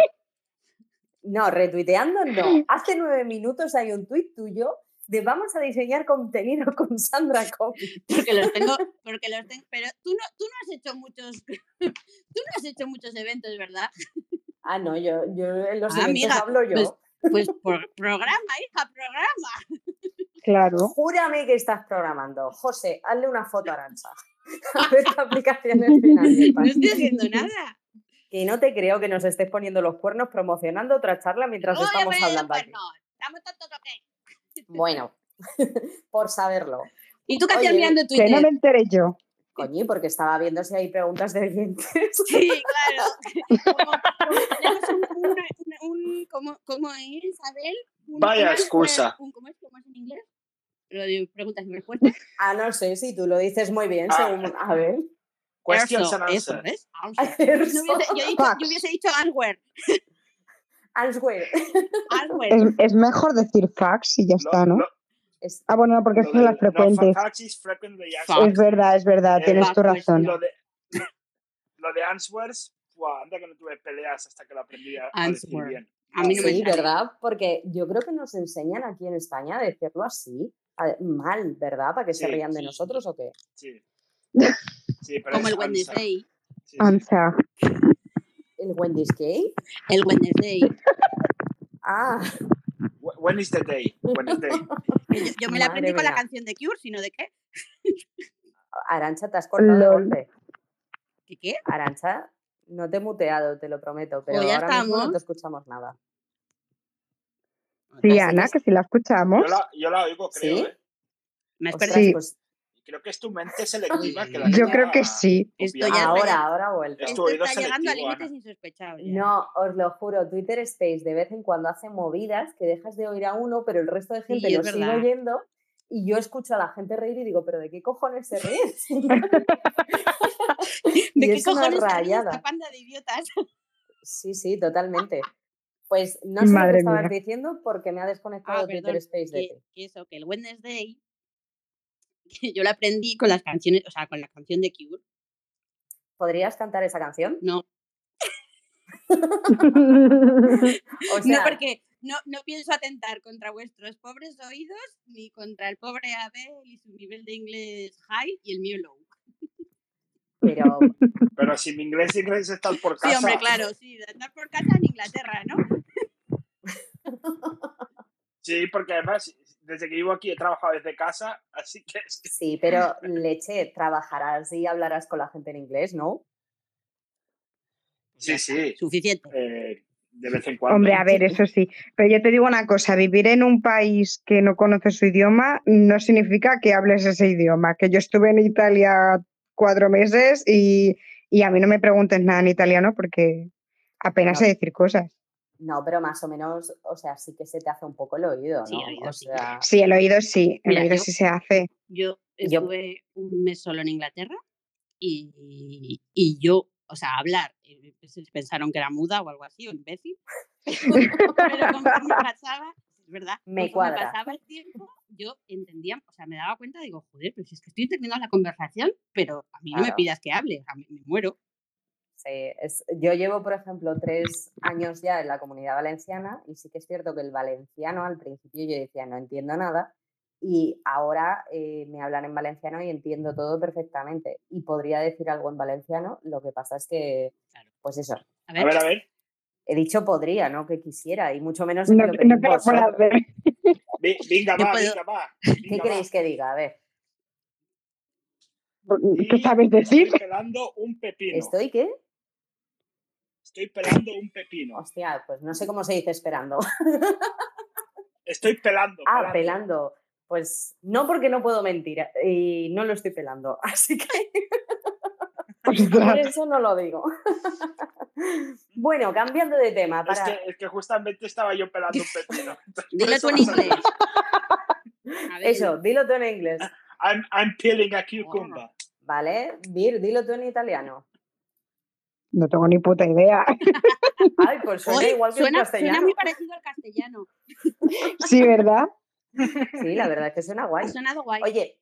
No, retuiteando no. Hace nueve minutos hay un tuit tuyo de vamos a diseñar contenido *laughs* con Sandra Comi. Porque los tengo, porque los tengo, pero tú no, tú no has hecho muchos, *laughs* tú no has hecho muchos eventos, ¿verdad? Ah, no, yo, yo en los Ah, eventos amiga, hablo yo. pues- Pues por programa, hija, programa. Claro. Júrame que estás programando. José, hazle una foto a Arancha. *laughs* A ver qué aplicaciones finales. No estoy haciendo nada. Que no te creo que nos estés poniendo los cuernos promocionando otra charla mientras Oye, estamos hablando aquí. no, ¿Estamos tontos qué? Bueno, *laughs* por saberlo. ¿Y tú qué hacías mirando Que no Twitter? me enteré yo. Coño, porque estaba viendo si hay preguntas de oyentes. Sí, claro. *laughs* Como, un, ¿cómo, es, Isabel? Vaya excusa. un- ¿Cómo es, cómo es en inglés? Lo de preguntas y respuestas. Ah, no sé, si tú lo dices muy bien, Ah. según. A ver. Questions Eso, and answers. *laughs* yo hubiese dicho answer. Answer. *laughs* Es, es mejor decir fax y ya está, ¿no? Ah, bueno, porque son las de- no, frecuentes. fax is frequently asked. Fax. Es verdad, es verdad, Eh, tienes tu razón. Lo de, lo de answers, buah, anda que no tuve peleas hasta que lo aprendí a, a decir bien. A mí no me sí. ¿verdad? Porque yo creo que nos enseñan aquí en España a decirlo así. a- mal, ¿verdad? ¿Para que se Sí, rían de sí. nosotros o qué? Sí. Sí, pero Como el Wednesday. answer. ¿El Wendy's Cake? El Wednesday. Ah, Wh- When is the day? When is the day? Yo, yo me la aprendí con la canción de Cure, sino de qué. Arancha, te has cortado golpe. ¿Qué qué? Arancha, no te he muteado, te lo prometo, pero Pues ya ahora mismo no te escuchamos nada. Sí, Así Ana, que- si la escuchamos. Yo la, yo la oigo, creo. ¿Sí? ¿eh? Me has Ostras, perdido. Sí. pues creo que es tu mente *laughs* selectiva que la Yo creo que sí. Esto copiar. ya es ahora, ahora tu Esto está llegando a límites ya. No, os lo juro, Twitter Space de vez en cuando hace movidas que dejas de oír a uno, pero el resto de gente lo sigue oyendo y yo escucho a la gente reír y digo, ¿pero de qué cojones se ríen? *laughs* *laughs* ¿De y qué cojones se ríe rayada. esta panda de idiotas? Sí, sí, totalmente. Pues no sé lo Madre que estabas mía. diciendo porque me ha desconectado Ah, Twitter perdón. Space de Que, que eso, que el Wednesday *laughs* Yo la aprendí con las canciones, o sea, con la canción de Cure. ¿Podrías cantar esa canción? No, *laughs* O no porque no, no pienso atentar contra vuestros pobres oídos ni contra el pobre Abel y su nivel de inglés high y el mío low. pero *laughs* Pero si mi inglés inglés estás por casa. Sí, hombre, claro, sí, andar por casa en Inglaterra, ¿no? Sí, porque además, desde que vivo aquí he trabajado desde casa, así que sí, pero *laughs* leche, trabajarás y hablarás con la gente en inglés, ¿no? Sí, sí. Suficiente. eh, de vez en cuando. Hombre, a ver, eso sí. Pero yo te digo una cosa, vivir en un país que no conoce su idioma no significa que hables ese idioma. Que yo estuve en Italia cuatro meses y, y a mí no me preguntes nada en italiano porque apenas sé decir cosas. No, pero más o menos, o sea, sí que se te hace un poco el oído, ¿no? Sí, el oído o sí. sea, Sí, el oído sí, el Mira, oído yo- sí se hace. Yo Yo- estuve un mes solo en Inglaterra y, y yo, o sea, hablar, eh, pues, pensaron que era muda o algo así, o imbécil, *laughs* pero conforme pasaba, es verdad, *laughs* Me conforme cuadra. pasaba el tiempo, yo entendía, o sea, me daba cuenta, digo, joder, pero si es que estoy entendiendo la conversación, pero a mí no me pidas que hable, o sea, me, me muero. Sí, es- yo llevo, por ejemplo, tres años ya en la comunidad valenciana y sí que es cierto que el valenciano al principio yo decía no entiendo nada y ahora eh, me hablan en valenciano y entiendo todo perfectamente y podría decir algo en valenciano, lo que pasa es que, Claro. pues eso, A A ver, a ver. he dicho podría, no que quisiera y mucho menos que No, lo no *laughs* Venga, va, puedo- venga, va. *laughs* ¿Qué queréis que diga? A ver, ¿Qué Y sabes decir? Estoy pelando un pepino. ¿estoy qué? Estoy pelando un pepino. Hostia, pues no sé cómo se dice esperando. Estoy pelando. Ah, pelando. Pues no porque no puedo mentir y no lo estoy pelando, *laughs* así que por eso no lo digo. bueno, cambiando de tema, Es que, es que justamente estaba yo pelando un pepino. *laughs* Dilo tú en inglés. Eso, dilo tú en inglés, I'm, I'm peeling a cucumber. ¿vale? Vir, dilo tú en italiano. No tengo ni puta idea. *laughs* Ay, pues suena Oye, igual que suena, en suena castellano. muy parecido al castellano. *laughs* Sí, ¿verdad? Sí, la verdad es que suena guay. Ha sonado guay. Oye,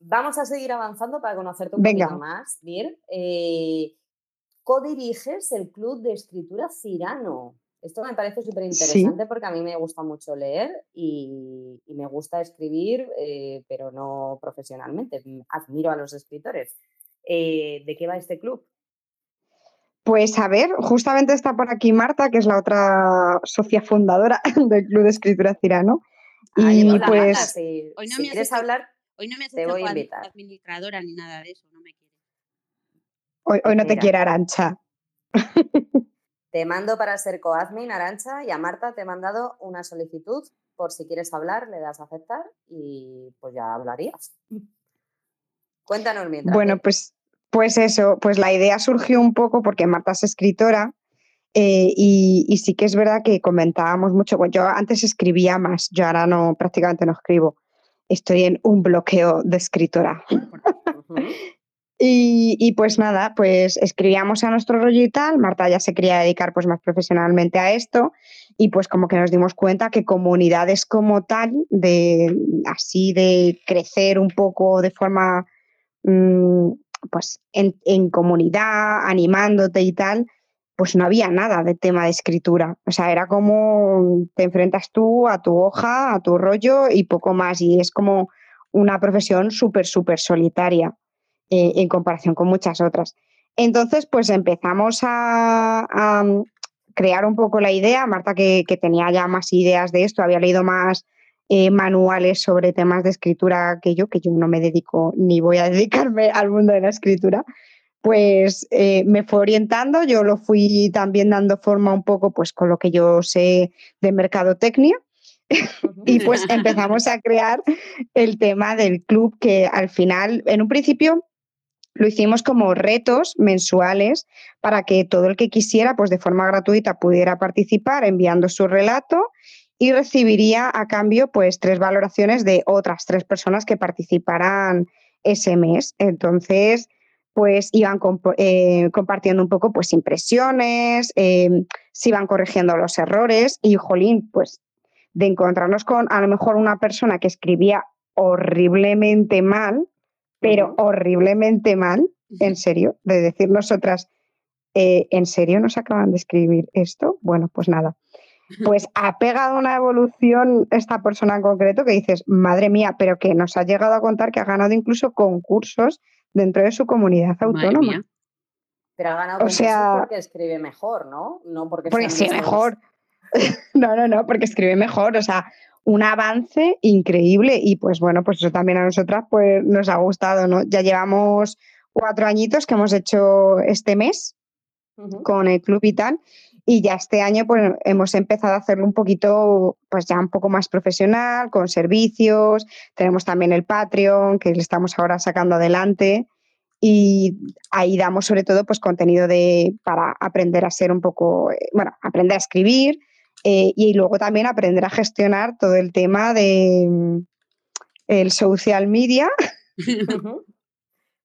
vamos a seguir avanzando para conocerte un Venga. poquito más, Vir. Eh, codiriges el Club de Escritura Cirano. Esto me parece súper interesante porque a mí me gusta mucho leer y, y me gusta escribir, eh, pero no profesionalmente. Admiro a los escritores. Eh, ¿De qué va este club? Pues a ver, justamente está por aquí Marta, que es la otra socia fundadora *laughs* del Club de Escritura Cirano. Ay, Y hola, Marta, pues si, Hoy no si me quieres hecho- hablar, Hoy no me has te hecho voy a invitar. administradora ni nada de eso, no me quiere. hoy, hoy no te quiere Arancha. *laughs* te mando para ser coadmin, Arancha, y a Marta te he mandado una solicitud por si quieres hablar, le das a aceptar y pues ya hablarías. *laughs* Cuéntanos mientras. Bueno, pues, pues eso, pues la idea surgió un poco porque Marta es escritora eh, y, y sí que es verdad que comentábamos mucho. Bueno, yo antes escribía más, yo ahora no, prácticamente no escribo. Estoy en un bloqueo de escritora. *laughs* Y pues nada, pues escribíamos a nuestro rollo y tal. Marta ya se quería dedicar pues más profesionalmente a esto y pues como que nos dimos cuenta que comunidades como tal, de así de crecer un poco de forma mm, pues en, en comunidad, animándote y tal, pues no había nada de tema de escritura. O sea, era como te enfrentas tú a tu hoja, a tu rollo y poco más. Y es como una profesión súper, súper solitaria eh, en comparación con muchas otras. Entonces, pues empezamos a, crear un poco la idea. Marta, que tenía ya más ideas de esto, había leído más eh, manuales sobre temas de escritura que yo, que yo no me dedico ni voy a *laughs* dedicarme al mundo de la escritura, pues eh, me fue orientando, yo lo fui también dando forma un poco pues con lo que yo sé de mercadotecnia *laughs* y pues *laughs* empezamos a crear el tema del club que al final, en un principio, lo hicimos como retos mensuales para que todo el que quisiera, pues de forma gratuita, pudiera participar enviando su relato y recibiría a cambio pues tres valoraciones de otras tres personas que participaran ese mes. Entonces, pues iban comp- eh, compartiendo un poco pues impresiones, eh, se iban corrigiendo los errores y, jolín, pues de encontrarnos con a lo mejor una persona que escribía horriblemente mal, pero horriblemente mal, en serio, de decir nosotras, eh, ¿en serio nos acaban de escribir esto? Bueno, pues nada. Pues ha pegado una evolución esta persona en concreto que dices, madre mía, pero que nos ha llegado a contar que ha ganado incluso concursos dentro de su comunidad Madre autónoma. mía. Pero ha ganado O sea- porque escribe mejor, ¿no? No porque, Porque sí, mejores. mejor. *laughs* no, no, no, porque escribe mejor. O sea, un avance increíble. Y pues bueno, pues eso también a nosotras pues nos ha gustado, ¿no? Ya llevamos cuatro añitos que hemos hecho este mes con el club y tal. Y ya este año pues hemos empezado a hacerlo un poquito, pues ya un poco más profesional, con servicios. Tenemos también el Patreon, que le estamos ahora sacando adelante. Y ahí damos sobre todo pues contenido de, para aprender a ser un poco, bueno, aprender a escribir eh, y luego también aprender a gestionar todo el tema de mm, el social media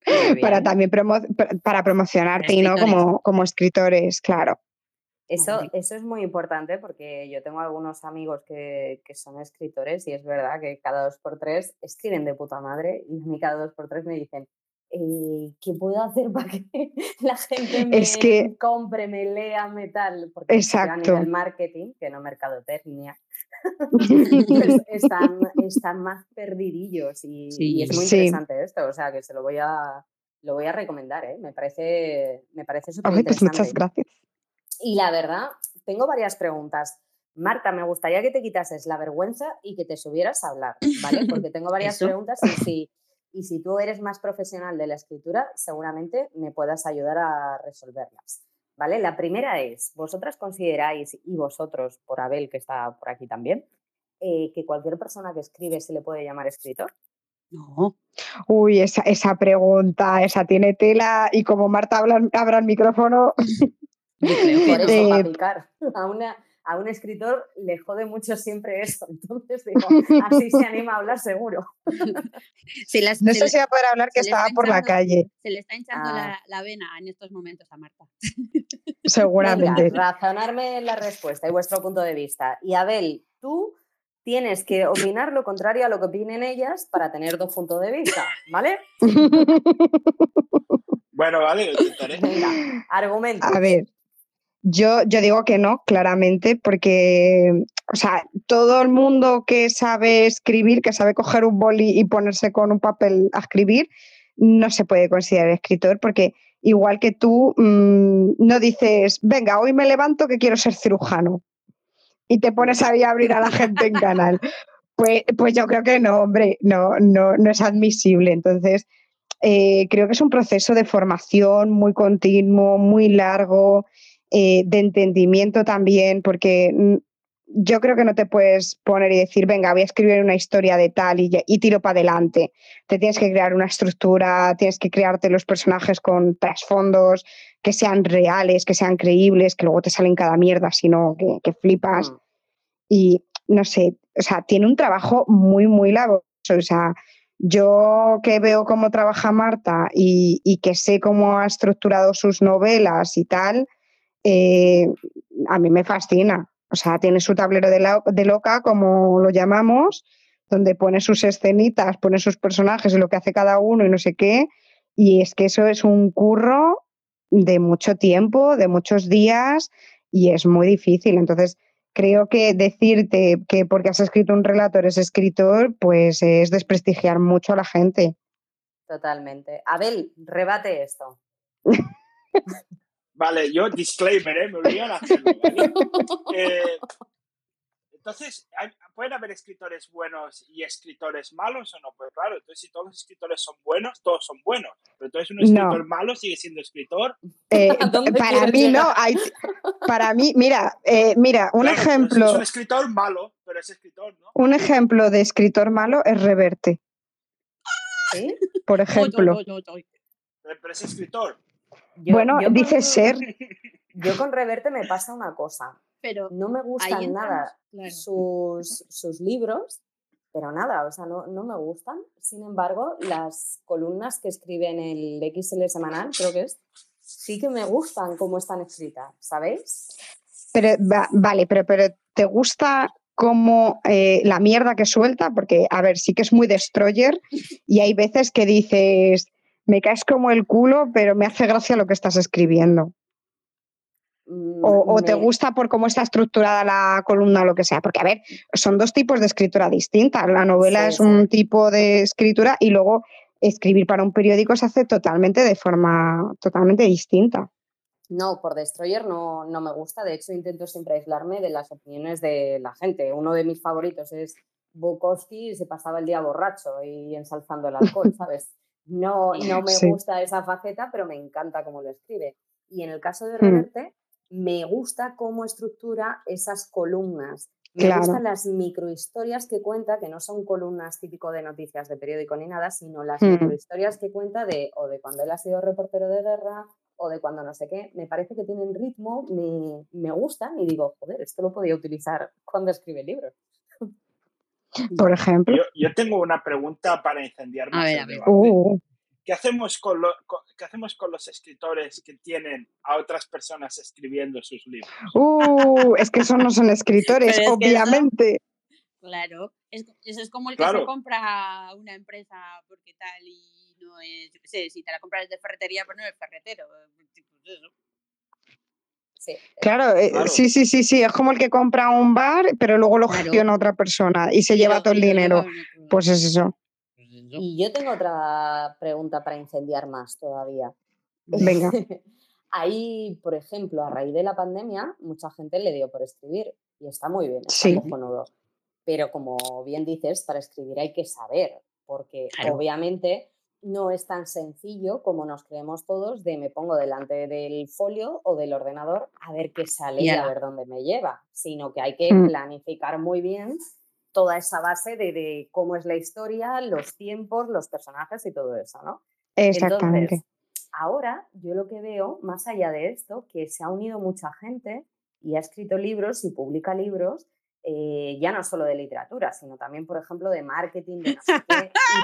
*laughs* para también promo- para promocionarte y no como, como escritores, claro. Eso, eso es muy importante porque yo tengo algunos amigos que, que son escritores y es verdad que cada dos por tres escriben de puta madre y a mí cada dos por tres me dicen eh, ¿qué puedo hacer para que *laughs* la gente me Es que- compre, me lea, me tal? Porque yo a Exacto. nivel marketing, que no mercadotecnia, *laughs* pues *laughs* están, están más perdidillos y, es muy Sí. interesante esto, o sea que se lo voy a, lo voy a recomendar, ¿eh? me parece, me parece súper pues muchas interesante. gracias. Y la verdad, tengo varias preguntas. Marta, me gustaría que te quitases la vergüenza y que te subieras a hablar, ¿vale? *laughs* Porque tengo varias Eso. preguntas y si, y si tú eres más profesional de la escritura, seguramente me puedas ayudar a resolverlas, ¿vale? La primera es, ¿vosotras consideráis, y vosotros, por Abel, que está por aquí también, eh, que cualquier persona que escribe se le puede llamar escritor? No. Uy, esa, esa pregunta, esa tiene tela y como Marta habla, abra el micrófono, *laughs* Yo creo que Por *laughs* eso, para Eh, picar. *laughs* A, una, a un escritor le jode mucho siempre eso. *laughs* Entonces digo, así se anima a hablar seguro. Se, las- no se sé si va a poder hablar que estaba por la calle, se le está hinchando Ah. la, la vena en estos momentos a Marta. seguramente. Venga, razonarme la respuesta y vuestro punto de vista. Y Abel, tú tienes que opinar lo contrario a lo que opinen ellas para tener dos puntos de vista, ¿vale? Bueno, vale, lo intentaré. Venga, argumento. A ver, yo, yo digo que no, claramente, porque, o sea, todo el mundo que sabe escribir, que sabe coger un boli y ponerse con un papel a escribir, no se puede considerar escritor, porque igual que tú, mm, no dices, venga, hoy me levanto que quiero ser cirujano, y te pones ahí a abrir a la gente en canal. *laughs* Pues, pues yo creo que no, hombre, no, no, no es admisible. Entonces, eh, creo que es un proceso de formación muy continuo, muy largo, eh, de entendimiento también, porque yo creo que no te puedes poner y decir, venga, voy a escribir una historia de tal y, y tiro para adelante. Te tienes que crear una estructura, tienes que crearte los personajes con trasfondos que sean reales, que sean creíbles, que luego te salen cada mierda, sino que, que flipas Mm, y no sé, o sea, tiene un trabajo muy, muy laborioso. O sea, yo que veo cómo trabaja Marta y, y que sé cómo ha estructurado sus novelas y tal, eh, a mí me fascina. O sea, tiene su tablero de, la- de loca, como lo llamamos, donde pone sus escenitas, pone sus personajes y lo que hace cada uno y no sé qué. Y es que eso es un curro de mucho tiempo, de muchos días, y es muy difícil. Entonces, creo que decirte que porque has escrito un relato eres escritor, pues es desprestigiar mucho a la gente. Totalmente. Abel, rebate esto. *laughs* Vale, yo disclaimer, ¿eh? me obligan a hacerlo. ¿vale? *laughs* Eh, entonces, ¿hay- ¿pueden haber escritores buenos y escritores malos o no? Pues claro, entonces si todos los escritores son buenos, todos son buenos. Pero entonces un No. escritor malo sigue siendo escritor. Eh, *laughs* ¿A dónde para mí no, hay, *laughs* para mí, mira, eh, mira, un Claro, ejemplo, Es un escritor malo, pero es escritor, ¿no? un ejemplo de escritor malo es Reverte, ¿Sí? por ejemplo. pero es escritor. Yo- Bueno, yo con- dice ser, *laughs* Yo con Reverte me pasa una cosa. Pero No me gustan entramos, nada claro. sus, *laughs* sus libros, pero nada, o sea, no, no me gustan. Sin embargo, las columnas que escribe en el XL semanal, creo que es, sí que me gustan cómo están escritas, ¿sabéis? pero va- vale, pero, pero ¿te gusta como eh, la mierda que suelta, porque, a ver, sí que es muy destroyer y hay veces que dices, me caes como el culo, pero me hace gracia lo que estás escribiendo. Mm, O, o te gusta por cómo está estructurada la columna o lo que sea. Porque, a ver, son dos tipos de escritura distintas. La novela Sí, es sí. un tipo de escritura y luego escribir para un periódico se hace totalmente de forma totalmente distinta. No, por Destroyer no, no me gusta. De hecho, intento siempre aislarme de las opiniones de la gente. Uno de mis favoritos es Bukowski y se pasaba el día borracho y ensalzando el alcohol, *laughs* ¿sabes? No, no me Sí. gusta esa faceta, pero me encanta cómo lo escribe. Y en el caso de Mm. Reverte, me gusta cómo estructura esas columnas. Me Claro. gustan las microhistorias que cuenta, que no son columnas típico de noticias de periódico ni nada, sino las Mm. microhistorias que cuenta de o de cuando él ha sido reportero de guerra o de cuando no sé qué. Me parece que tienen ritmo, me, me gustan y digo, joder, esto lo podía utilizar cuando escribe libros. Por ejemplo. Yo, yo tengo una pregunta para incendiar A más ver, el a ver. debate. Uh, ¿Qué hacemos con, lo- con- ¿Qué hacemos con los escritores que tienen a otras personas escribiendo sus libros? uh, es que esos no son *laughs* escritores, es eso- obviamente. Claro, es, eso es como el que Claro. se compra una empresa porque tal y no es, yo qué sé, si te la compras de ferretería, pues no es ferretero. pues eso. Sí, Claro, eh, Claro. sí, sí, sí, sí. Es como el que compra un bar, pero luego lo Claro. gestiona otra persona y se Pero- lleva todo el dinero. Pues es eso. pues eso. Y yo tengo otra pregunta para incendiar más todavía. Venga. *laughs* Ahí, por ejemplo, a raíz de la pandemia, mucha gente le dio por escribir y está muy bien, está Sí. cojonudo. Pero como bien dices, para escribir hay que saber, porque Claro. obviamente no es tan sencillo como nos creemos todos de me pongo delante del folio o del ordenador a ver qué sale y, Y a ver dónde me lleva, sino que hay que Mm. planificar muy bien toda esa base de, de cómo es la historia, los tiempos, los personajes y todo eso, ¿no? Exactamente. Entonces, ahora yo lo que veo, más allá de esto, que se ha unido mucha gente y ha escrito libros y publica libros, eh, ya no solo de literatura, sino también, por ejemplo, de marketing, de no sé qué. Y,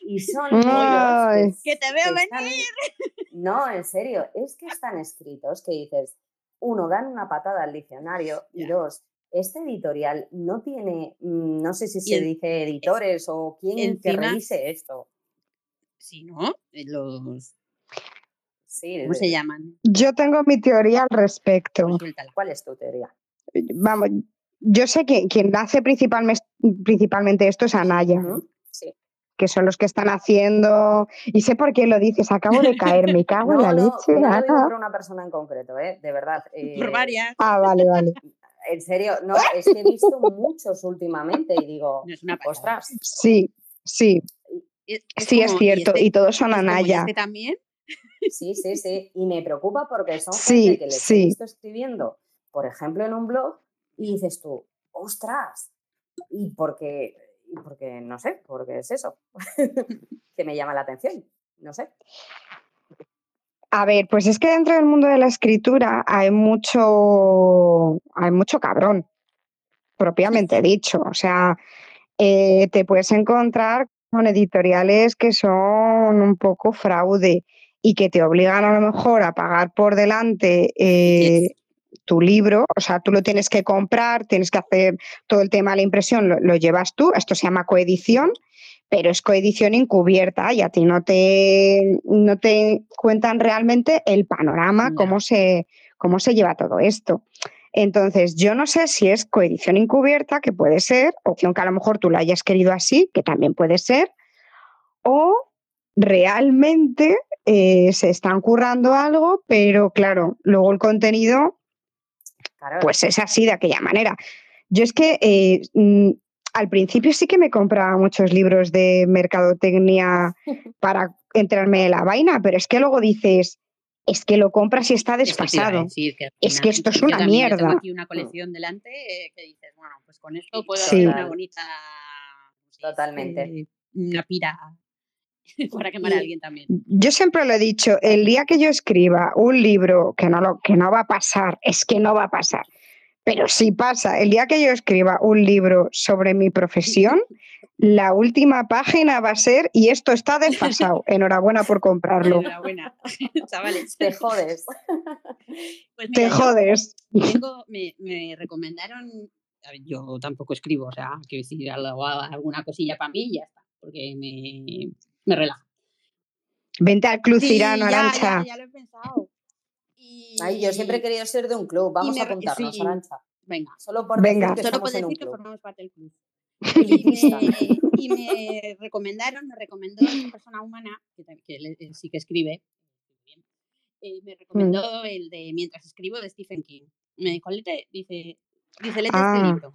y son libros. Que te veo que están- venir. *laughs* No, en serio, es que están escritos que dices, uno, dan una patada al diccionario y dos, este editorial no tiene, mm, no sé si se en- dice editores o quién que encima- revise esto. Sí, ¿no? Eh, Los, Sí, ¿Cómo de- se llaman? Yo tengo mi teoría al respecto. Pues. ¿Cuál es tu teoría? Vamos, yo sé que quien hace principalmente, principalmente esto es Anaya. Que son los que están haciendo. Y sé por qué lo dices, acabo de caer, me *laughs* cago en la no, leche. no lo digo por una persona en concreto, ¿eh? de verdad. Por eh, varias. Ah, vale, vale. *laughs* En serio, no, es que he visto muchos últimamente y digo, No es una pasada. ostras, Sí, sí, Es- sí es cierto. este- Y todos son es como, ¿y Anaya. este también. sí, sí, sí. Y me preocupa porque son Sí, gente que les he sí. visto escribiendo, por ejemplo, en un blog, y dices tú, ostras, y porque, y porque no sé, porque es eso, *laughs* que me llama la atención, no sé. A ver, pues es que dentro del mundo de la escritura hay mucho, hay mucho cabrón, propiamente dicho. O sea, eh, te puedes encontrar con editoriales que son un poco fraude y que te obligan a lo mejor a pagar por delante eh, tu libro. O sea, tú lo tienes que comprar, tienes que hacer todo el tema de la impresión, lo, lo llevas tú. Esto se llama coedición pero es coedición encubierta y a ti no te, no te cuentan realmente el panorama, cómo se, cómo se lleva todo esto. Entonces, yo no sé si es coedición encubierta, que puede ser, o que a lo mejor tú lo hayas querido así, que también puede ser, o realmente eh, se están currando algo, pero claro, luego el contenido Claro, pues es así, de aquella manera. Yo es que eh, mm, al principio sí que me compraba muchos libros de mercadotecnia *laughs* para entrarme en la vaina, pero es que luego dices, es que lo compras y está desfasado. decir, que al Es que esto es una yo tengo mierda. aquí una colección delante eh, que dices, bueno, pues con esto puedo Sí. hacer una bonita. Totalmente. eh, Una pira *laughs* para quemar a alguien también. Yo siempre lo he dicho, el día que yo escriba un libro que no, lo, que no va a pasar, es que no va a pasar, pero sí pasa, el día que yo escriba un libro sobre mi profesión, la última página va a ser, y esto está desfasado, *laughs* enhorabuena por comprarlo. Enhorabuena, *laughs* chavales. te jodes. Pues Te mira, jodes. tengo, me, me recomendaron a ver, yo tampoco escribo, o sea, quiero decir, hago alguna cosilla para mí y ya está, porque me, me relaja. Vente al Club Sí, Cirano, ya, Arancha. ya, ya lo he pensado. Ay, yo siempre he querido ser de un club. Vamos me a apuntarnos, sí. Arancha. Venga, Solo por Venga. decir que solo por decir que formamos parte del club. *laughs* Y me, y me recomendaron, me recomendó una persona humana, que, que le- eh, sí que escribe, bien, eh, me recomendó el de Mientras escribo de Stephen King. Me dijo, "Lete", dice, dice, léete Ah. este libro.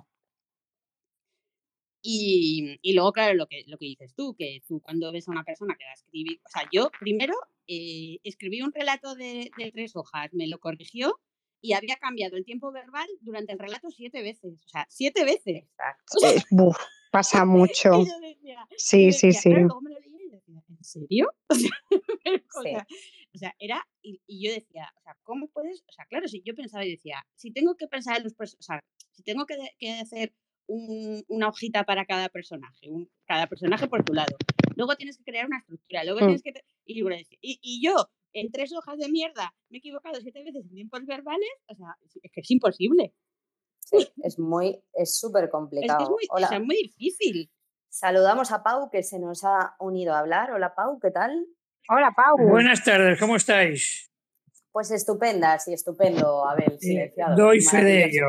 Y, y luego, claro, lo que, lo que dices tú, que tú cuando ves a una persona que va a escribir, o sea, yo primero eh, escribí un relato de, de tres hojas, me lo corrigió y había cambiado el tiempo verbal durante el relato siete veces, o sea, siete veces. *laughs* Exacto. Eh, buf, pasa *laughs* mucho. Decía, Sí, sí, sí. claro, luego me lo leía y decía, ¿en serio? *laughs* O sea, Sí. o sea, era, y, y yo decía, o sea, ¿cómo puedes? O sea, claro, si yo pensaba y decía, si tengo que pensar en los personajes, o sea, si tengo que, que hacer un- una hojita para cada personaje, un- cada personaje por tu lado, luego tienes que crear una estructura, luego Mm. tienes que, y, y, y yo, en tres hojas de mierda, me he equivocado siete veces en tiempos verbales, o sea, es- que es imposible. Sí, es muy, es súper Es complicado. que es muy, o Hola. sea, es muy difícil. Saludamos a Pau que se nos ha unido a hablar. Hola Pau, ¿qué tal? Hola, Pau. Buenas tardes, ¿cómo estáis? Pues estupenda, sí, estupendo, Abel, Eh, silenciado. doy fe de ello.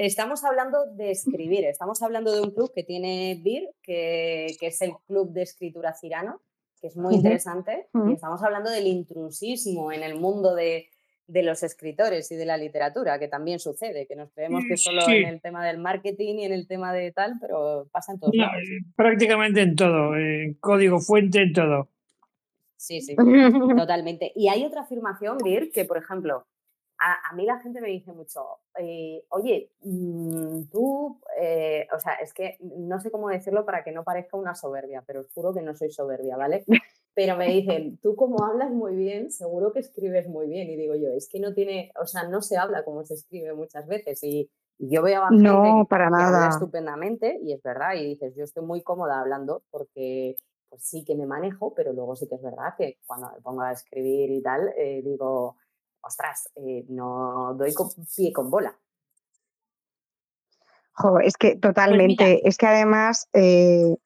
Estamos hablando de escribir, estamos hablando de un club que tiene BIR, que, que es el Club de Escritura Cirano, que es muy interesante, y estamos hablando del intrusismo en el mundo de, de los escritores y de la literatura, que también sucede, que nos creemos que Mm, solo sí. en el tema del marketing y en el tema de tal, pero pasa en todos No, lados. eh, prácticamente en todo, en código fuente, en todo. Sí, sí. *laughs* Totalmente. Y hay otra afirmación, Bir, que por ejemplo, a, a mí la gente me dice mucho, eh, oye, mm, tú, eh, o sea, es que no sé cómo decirlo para que no parezca una soberbia, pero os juro que no soy soberbia, ¿vale? Pero me dicen, tú como hablas muy bien, seguro que escribes muy bien. Y digo yo, es que no tiene, o sea, no se habla como se escribe muchas veces. Y, y yo veo a gente No, para que habla estupendamente y es verdad. Y dices, yo estoy muy cómoda hablando porque pues sí que me manejo, pero luego sí que es verdad que cuando me pongo a escribir y tal, eh, digo, ostras, eh, no doy con- pie con bola. Jo, es que totalmente. es que además, eh,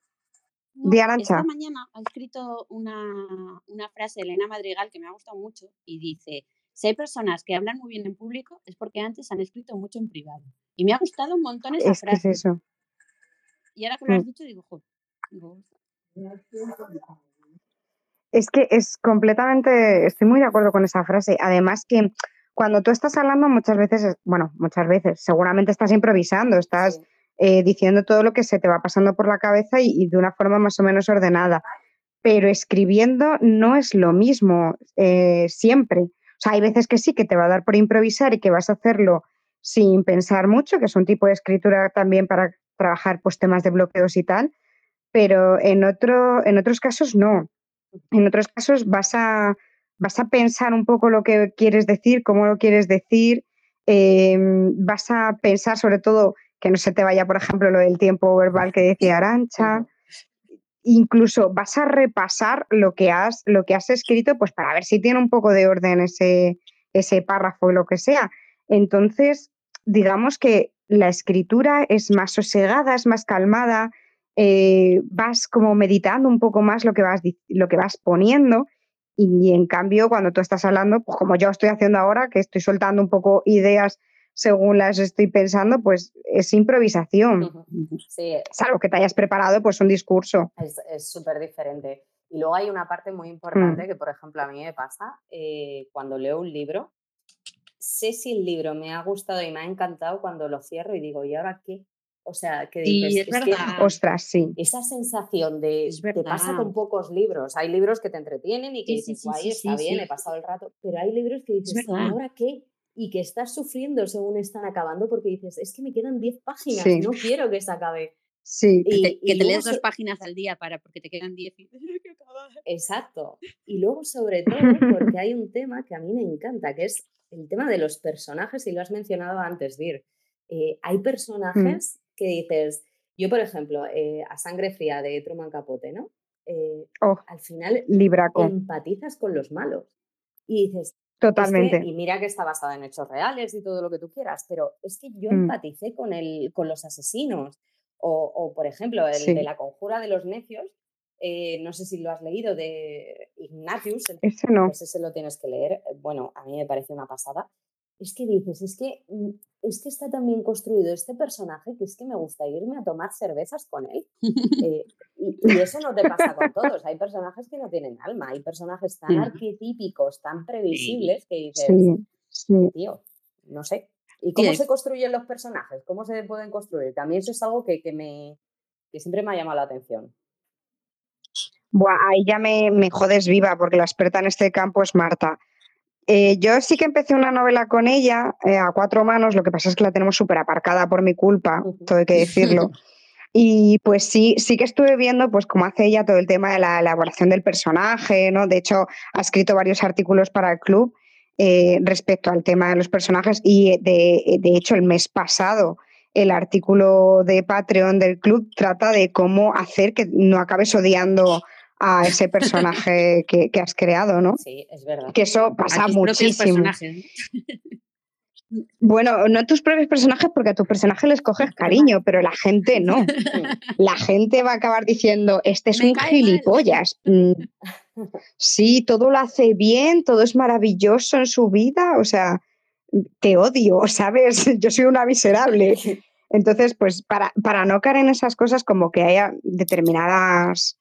No, esta mañana ha escrito una, una frase Elena Madrigal que me ha gustado mucho y dice, si hay personas que hablan muy bien en público es porque antes han escrito mucho en privado. Y me ha gustado un montón esa es que es frase. eso. Y ahora que lo has Mm. dicho digo, "Jo, digo, Es que es completamente, estoy muy de acuerdo con esa frase. Además que cuando tú estás hablando muchas veces, es- bueno, muchas veces, seguramente estás improvisando, estás Sí. eh, diciendo todo lo que se te va pasando por la cabeza y, y de una forma más o menos ordenada. Pero escribiendo no es lo mismo eh, siempre. O sea, hay veces que sí, que te va a dar por improvisar y que vas a hacerlo sin pensar mucho, que es un tipo de escritura también para trabajar pues, temas de bloqueos y tal, pero en, otro, en otros casos no. En otros casos vas a, vas a pensar un poco lo que quieres decir, cómo lo quieres decir, eh, vas a pensar sobre todo que no se te vaya, por ejemplo, lo del tiempo verbal que decía Arancha. Incluso vas a repasar lo que has, lo que has escrito, pues para ver si tiene un poco de orden ese, ese párrafo o lo que sea. Entonces, digamos que la escritura es más sosegada, es más calmada, eh, vas como meditando un poco más lo que vas, lo que vas poniendo y en cambio cuando tú estás hablando, pues como yo estoy haciendo ahora, que estoy soltando un poco ideas según las estoy pensando, pues es improvisación. Sí, salvo que te hayas preparado pues un discurso. es súper diferente. Y luego hay una parte Mm. muy importante que, por ejemplo, a mí me pasa eh, cuando leo un libro. Sé si el libro me ha gustado y me ha encantado cuando lo cierro y digo, ¿y ahora qué? O sea, que Sí, dices, es "Es que. Ostras, sí. esa sensación de Es te pasa con pocos libros. Hay libros que te entretienen y que Sí, sí, dices, sí, guay, sí, está sí, bien, sí. he pasado el rato. Pero hay libros que dices, ¿y verdad. ahora qué? Y que estás sufriendo según están acabando porque dices, es que me quedan 10 páginas, Sí. no quiero que se acabe. Sí, Que te, Y- que te luego lees dos so- páginas al día para porque te quedan 10 y *laughs* que acabar. Exacto. Y luego, sobre *laughs* todo, porque hay un tema que a mí me encanta, que es el tema de los personajes, y lo has mencionado antes, Vir. Eh, hay personajes que dices, yo, por ejemplo, eh, a sangre fría de Truman Capote, ¿no? Eh, Oh, al final libraco. empatizas con los malos. Y dices, Totalmente. y mira que está basada en hechos reales y todo lo que tú quieras, pero es que yo Mm. empaticé con, el, con los asesinos. O, o, por ejemplo, el Sí. de la conjura de los necios, eh, no sé si lo has leído, de Ignatius, Ese no. pues ese lo tienes que leer. Bueno, a mí me parece una pasada. Es que dices, es que, mm, es que está tan bien construido este personaje que es que me gusta irme a tomar cervezas con él. Eh, y, y eso no te pasa con *laughs* todos. Hay personajes que no tienen alma, hay personajes tan arquetípicos, tan previsibles que dices, Sí, sí. tío, no sé. ¿Y cómo se construyen los personajes? ¿Cómo se pueden construir? Mí eso es algo que, que me, que siempre me ha llamado la atención. Buah, ahí ya me, me jodes viva, porque la experta en este campo es Marta. Eh, yo sí que empecé una novela con ella eh, a cuatro manos, lo que pasa es que la tenemos súper aparcada por mi culpa, todo hay que decirlo. *laughs* Y pues sí, sí que estuve viendo pues cómo hace ella todo el tema de la elaboración del personaje, ¿no? De hecho, ha escrito varios artículos para el club eh, respecto al tema de los personajes y de, de hecho el mes pasado el artículo de Patreon del club trata de cómo hacer que no acabes odiando a ese personaje que, que has creado, ¿no? Sí, es verdad. Que eso a pasa tus propios muchísimo. personajes. Bueno, no a tus propios personajes porque a tu personaje les coges cariño, pero la gente no. La *laughs* gente va a acabar diciendo, este es Me un cae mal". gilipollas. Mm, Sí, todo lo hace bien, todo es maravilloso en su vida, o sea, te odio, *laughs* ¿sabes? Yo soy una miserable. *laughs* Entonces, pues para, para no caer en esas cosas, como que haya determinadas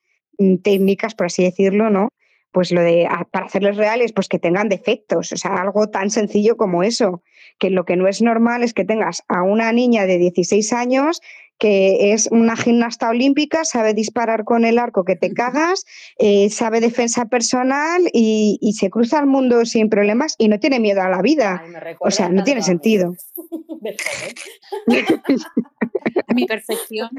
técnicas, por así decirlo, ¿no? Pues lo de, a- para hacerles reales, pues que tengan defectos, o sea, algo tan sencillo como eso, que lo que no es normal es que tengas a una niña de 16 años que es una gimnasta olímpica, sabe disparar con el arco que te cagas, eh, sabe defensa personal y, y se cruza el mundo sin problemas y no tiene miedo a la vida. Ay, O sea, no tiene sentido. *laughs* *laughs* mi perfección.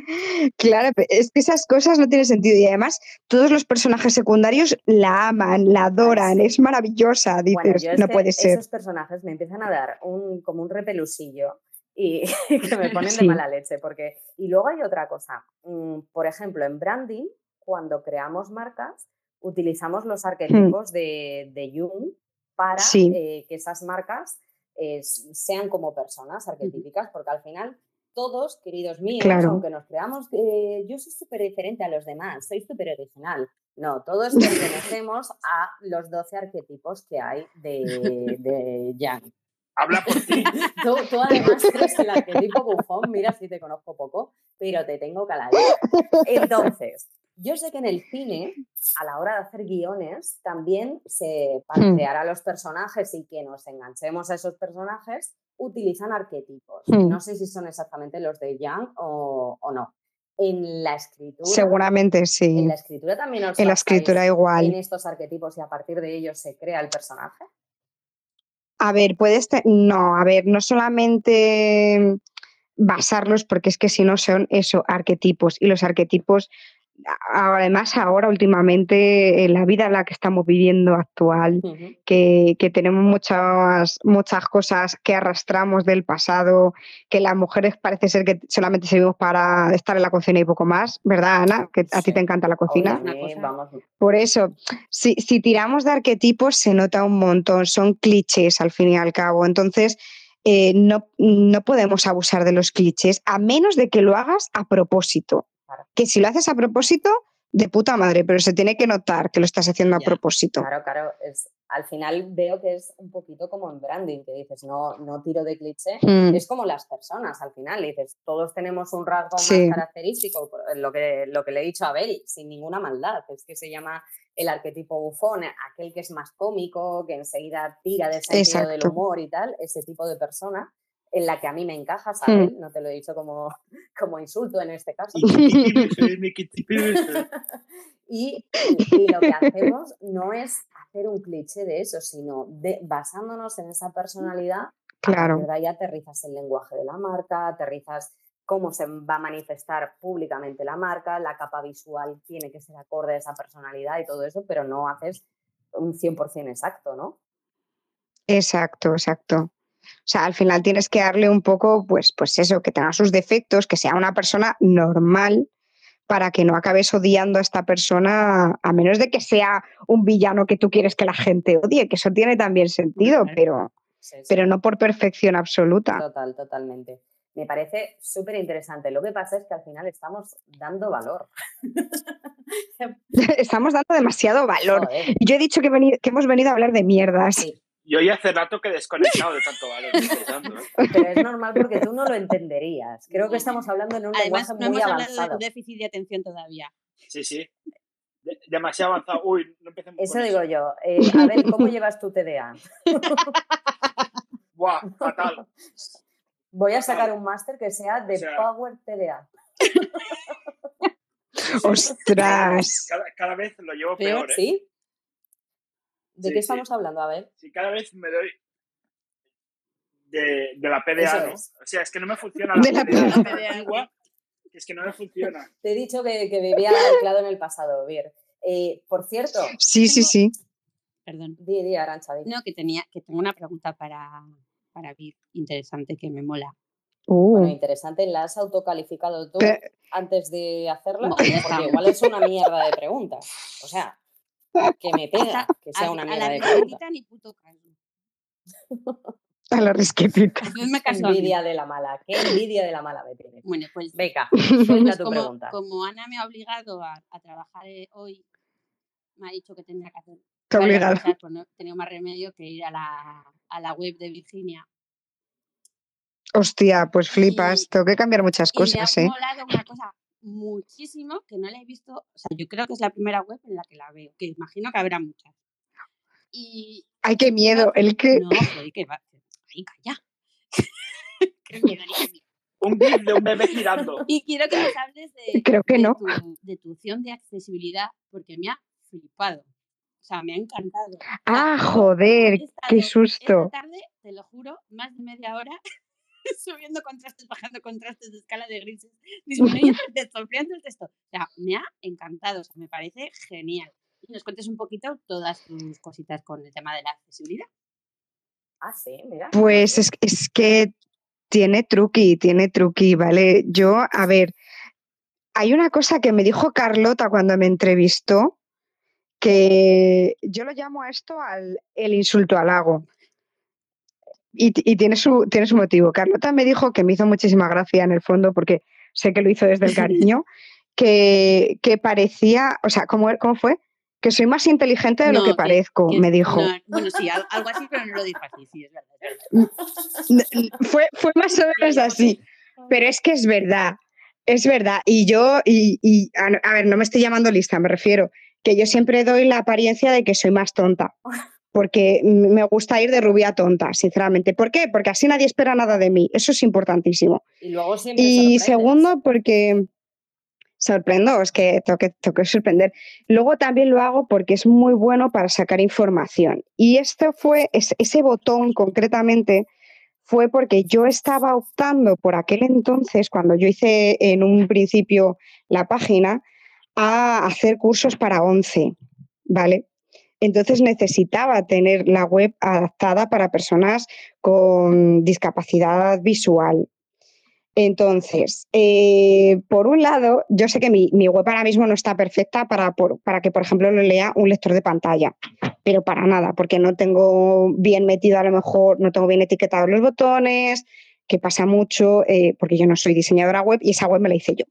Claro, es que esas cosas no tienen sentido y además todos los personajes secundarios la aman, la adoran, es maravillosa, dices, Bueno, yo no puede ser. esos personajes me empiezan a dar un, como un repelusillo y *laughs* que me ponen Sí. de mala leche. Porque... Y luego hay otra cosa. mm, Por ejemplo, en branding, cuando creamos marcas, utilizamos los arquetipos de, de Jung para Hmm. Sí. eh, que esas marcas eh, sean como personas arquetípicas, porque al final todos, queridos míos, Claro. aunque nos creamos, eh, yo soy súper diferente a los demás, soy súper original. No, todos pertenecemos a los 12 arquetipos que hay de, de Yang. Habla por ti. *laughs* Tú, tú además eres el arquetipo bufón, mira si te conozco poco, pero te tengo caladita. Entonces, yo sé que en el cine, a la hora de hacer guiones, también se, para crear a los personajes y que nos enganchemos a esos personajes, utilizan arquetipos. Hmm. No sé si son exactamente los de Yang o, o no. En la escritura, Seguramente en sí. la escritura también os En la escritura en igual. estos arquetipos y a partir de ellos se crea el personaje. A ver, puedes, no, a ver, no solamente basarlos, porque es que si no son eso, arquetipos, y los arquetipos, además ahora últimamente, en la vida en la que estamos viviendo actual, que, que tenemos muchas, muchas cosas que arrastramos del pasado, que las mujeres parece ser que solamente servimos para estar en la cocina y poco más, ¿verdad, Ana? Que a ti te encanta la cocina. Vamos, Por eso, si, si tiramos de arquetipos se nota un montón, son clichés al fin y al cabo. Entonces, eh, no, no podemos abusar de los clichés, a menos de que lo hagas a propósito. Que si lo haces a propósito, de puta madre, pero se tiene que notar que lo estás haciendo a propósito. Claro, claro, es, al final veo que es un poquito como en branding, que dices, no, no tiro de cliché, Mm, es como las personas al final, dices, todos tenemos un rasgo Sí. más característico, lo que, lo que le he dicho a Abel, sin ninguna maldad, es que se llama el arquetipo bufón, aquel que es más cómico, que enseguida tira del sentido del humor y tal, ese tipo de persona en la que a mí me encaja, Mm. Abel, no te lo he dicho como, *laughs* como insulto en este caso. Y, *laughs* y- y lo que hacemos no es hacer un cliché de eso, sino de, basándonos en esa personalidad, Claro. de ahí aterrizas el lenguaje de la marca, aterrizas cómo se va a manifestar públicamente la marca, la capa visual tiene que ser acorde a esa personalidad y todo eso, pero no haces un 100% exacto, ¿no? Exacto, exacto. O sea, al final tienes que darle un poco, pues, pues eso, que tenga sus defectos, que sea una persona normal, para que no acabes odiando a esta persona, a menos de que sea un villano que tú quieres que la gente odie, que eso tiene también sentido, pero, Sí, sí. pero no por perfección absoluta. Total, totalmente. Me parece súper interesante. Lo que pasa es que al final estamos dando valor. *laughs* Estamos dando demasiado valor. Joder, Yo he dicho que, que hemos venido a hablar de mierdas. sí. Yo ya hace rato que he desconectado de tanto valor. que estoy dando, ¿eh? Pero es normal porque tú no lo entenderías. Creo que estamos hablando en un Además, lenguaje no muy hemos hablado de avanzado. déficit de atención todavía. Sí, sí. De- demasiado avanzado. Uy, no empecemos Eso con digo yo. Eh, a ver, ¿cómo llevas tu TDA? *laughs* Buah, fatal. Voy a sacar un máster que sea de O sea- Power TDA. *laughs* Ostras. Cada, cada vez lo llevo Peor, peor, ¿eh? ¿Sí? ¿De Sí, qué sí. estamos hablando? A ver. Sí, cada vez me doy de, de la Eso PDA, ¿no? es. O sea, es que no me funciona la *laughs* De la PDA, PDA. antigua, es que no me funciona. Te he dicho que, que vivía anclado en el pasado, Vir. Eh, por cierto, Sí, sí, sí. Perdón. di, di, Arancha, di. No, que tenía, que tengo una pregunta para, para Vir, interesante, que me mola. Bueno, Uh, interesante, ¿la has autocalificado tú Pe- antes de hacerla? Porque igual es una mierda de preguntas. O sea, que me pega que sea una a mierda la de risquetita ni puto caso. *laughs* a la risquetita. Envidia de la mala, qué envidia de la mala me tienes. Bueno, pues, Venga, *laughs* pues suelta tu como, pregunta. como Ana me ha obligado a, a trabajar eh, hoy, me ha dicho que tenía que hacer Te obligado. cosas, pues no he tenido más remedio que ir a la, a la web de Virginia. Hostia, pues flipas. Y- Tengo que cambiar muchas Y me ha cosas, ¿eh? una cosa muchísimo que no la he visto, o sea, yo creo que es la primera web en la que la veo, que imagino que habrá muchas. Y Ay, qué miedo. El que. no, joder, que va, ahí calla. *laughs* Qué miedo, ni qué miedo. Un GIF de un bebé girando. Y quiero que nos hables de, *laughs* Creo que de no. tu, de tu opción de accesibilidad, porque me ha flipado. O sea, me ha encantado. Ah, joder, he qué estado susto. Esta tarde, te lo juro, más de media hora *laughs* subiendo contrastes, bajando contrastes de escala de grises, disminuyendo *laughs* el texto, ampliando el texto. O sea, me ha encantado, o sea, me parece genial. Y nos cuentes un poquito todas tus cositas con el tema de la accesibilidad. Ah, sí, mira. Pues es, es que tiene truqui, tiene truqui, ¿vale? Yo, a ver, hay una cosa que me dijo Carlota cuando me entrevistó, que yo lo llamo a esto al, el insulto al lago. Y, ti- y tiene, su, tiene su motivo. Carlota me dijo que me hizo muchísima gracia en el fondo, porque sé que lo hizo desde el *laughs* cariño, que, que parecía, o sea, ¿cómo, cómo fue? Que soy más inteligente de lo que que- parezco, que me dijo. no, bueno, sí, al- algo así, pero no lo dijo así, sí, es verdad. es verdad. N- n- Fue, fue más o menos así. Pero es que es verdad, es verdad. Y yo, y, y, a, a ver, no me estoy llamando lista, me refiero, que yo siempre doy la apariencia de que soy más tonta. *laughs* Porque me gusta ir de rubia tonta, sinceramente. ¿Por qué? Porque así nadie espera nada de mí. Eso es importantísimo. Y luego siempre Y segundo, porque sorprendo, es que tengo, que tengo que sorprender. Luego también lo hago porque es muy bueno para sacar información. Y esto fue, es- ese botón concretamente, fue porque yo estaba optando por aquel entonces, cuando yo hice en un principio la página, a hacer cursos para 11, ¿vale? Entonces necesitaba tener la web adaptada para personas con discapacidad visual. Entonces, eh, por un lado, yo sé que mi, mi web ahora mismo no está perfecta para, por- para que, por ejemplo, lo lea un lector de pantalla, pero para nada, porque no tengo bien metido a lo mejor, no tengo bien etiquetados los botones, que pasa mucho, eh, porque yo no soy diseñadora web y esa web me la hice yo.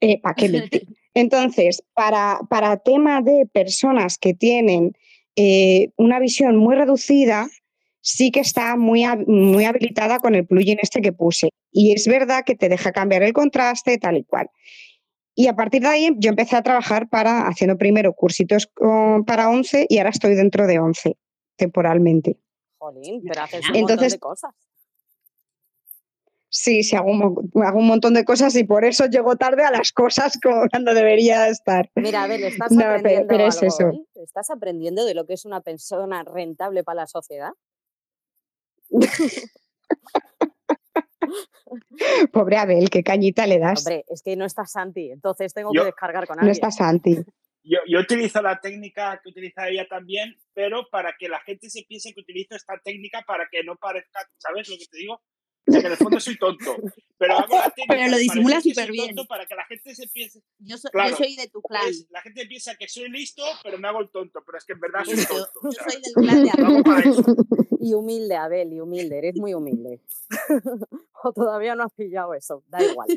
Eh, ¿Para qué *laughs* mentir? Entonces, para, para tema de personas que tienen eh, una visión muy reducida, sí que está muy, muy habilitada con el plugin este que puse. Y es verdad que te deja cambiar el contraste, tal y cual. Y a partir de ahí yo empecé a trabajar para, haciendo primero cursitos con- para 11 y ahora estoy dentro de 11 temporalmente. Jolín, pero haces un montón Entonces- de cosas. Sí, sí, hago un, mo- hago un montón de cosas y por eso llego tarde a las cosas *laughs* como cuando debería estar. Mira, a ver, estás No, aprendiendo pero es algo eso. hoy? ¿Estás aprendiendo de lo que es una persona rentable para la sociedad? *laughs* Pobre Abel, qué cañita le das. Hombre, es que no está Santi, entonces tengo Yo- que descargar con no alguien. está Santi. Yo, yo utilizo la técnica que utiliza ella también, pero para que la gente se piense que utilizo esta técnica para que no parezca, ¿sabes lo que te digo? O sea, que en el fondo soy tonto, pero hago la técnica *laughs* Pero lo disimula superbién. tonto Para que la gente se piense. Yo, so- yo soy de tu clan. es- la gente piensa que soy listo, pero me hago el tonto. Pero es que en verdad soy Yo, tonto. yo o sea, soy del clan de Abel. Y humilde, Abel, y humilde, eres muy humilde. *laughs* o todavía no has pillado eso, da igual.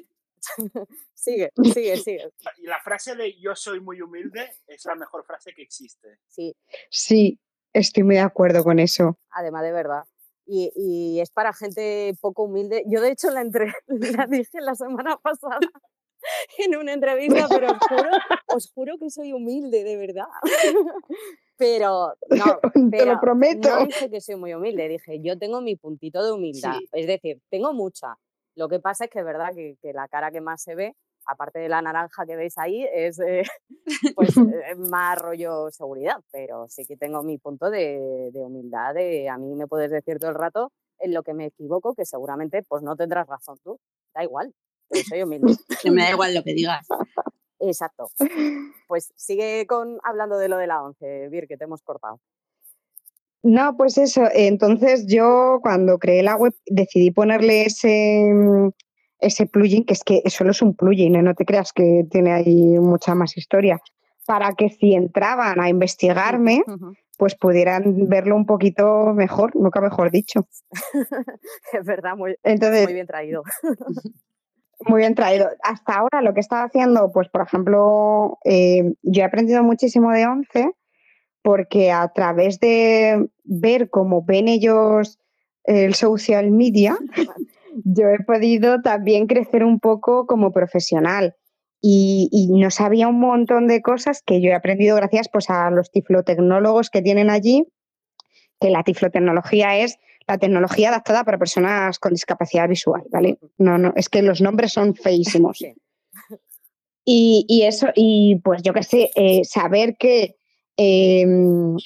*laughs* sigue, sigue, sigue. Y la frase de yo soy muy humilde es la mejor frase que existe. Sí, Sí, estoy muy de acuerdo con eso. además de verdad. Y, y es para gente poco humilde. Yo, de hecho, la, entre... *laughs* la dije la semana pasada *laughs* en una entrevista, pero os juro, os juro que soy humilde, de verdad. *laughs* Pero no, Te lo pero prometo. no dije que soy muy humilde, dije yo tengo mi puntito de humildad. Sí. Es decir, tengo mucha. Lo que pasa es que es verdad que, que la cara que más se ve, aparte de la naranja que veis ahí, es eh, *laughs* pues, *laughs* eh, más rollo seguridad. Pero sí que tengo mi punto de, de humildad. De, a mí me puedes decir todo el rato en lo que me equivoco, que seguramente pues no tendrás razón tú. Da igual, pero soy humilde. *laughs* Que me da igual lo que digas. Exacto. Pues sigue con hablando de lo de la 11, Vir, que te hemos cortado. No, pues eso. Entonces yo cuando creé la web decidí ponerle ese, mm, ese plugin, que es que solo es un plugin, ¿eh? no te creas que tiene ahí mucha más historia, para que si entraban a investigarme, pues pudieran verlo un poquito mejor, nunca mejor dicho. *laughs* es verdad, muy, Entonces, muy bien traído. Muy bien traído. Hasta ahora lo que estaba haciendo, pues por ejemplo, eh, yo he aprendido muchísimo de Once porque a través de ver cómo ven ellos el social media, *laughs* yo he podido también crecer un poco como profesional. Y, y no sabía un montón de cosas que yo he aprendido gracias pues, a los tiflotecnólogos que tienen allí, que la tiflotecnología es la tecnología adaptada para personas con discapacidad visual, ¿vale? No, no, es que los nombres son feísimos. *laughs* Sí. Y, y eso, y pues yo qué sé, eh, saber que eh,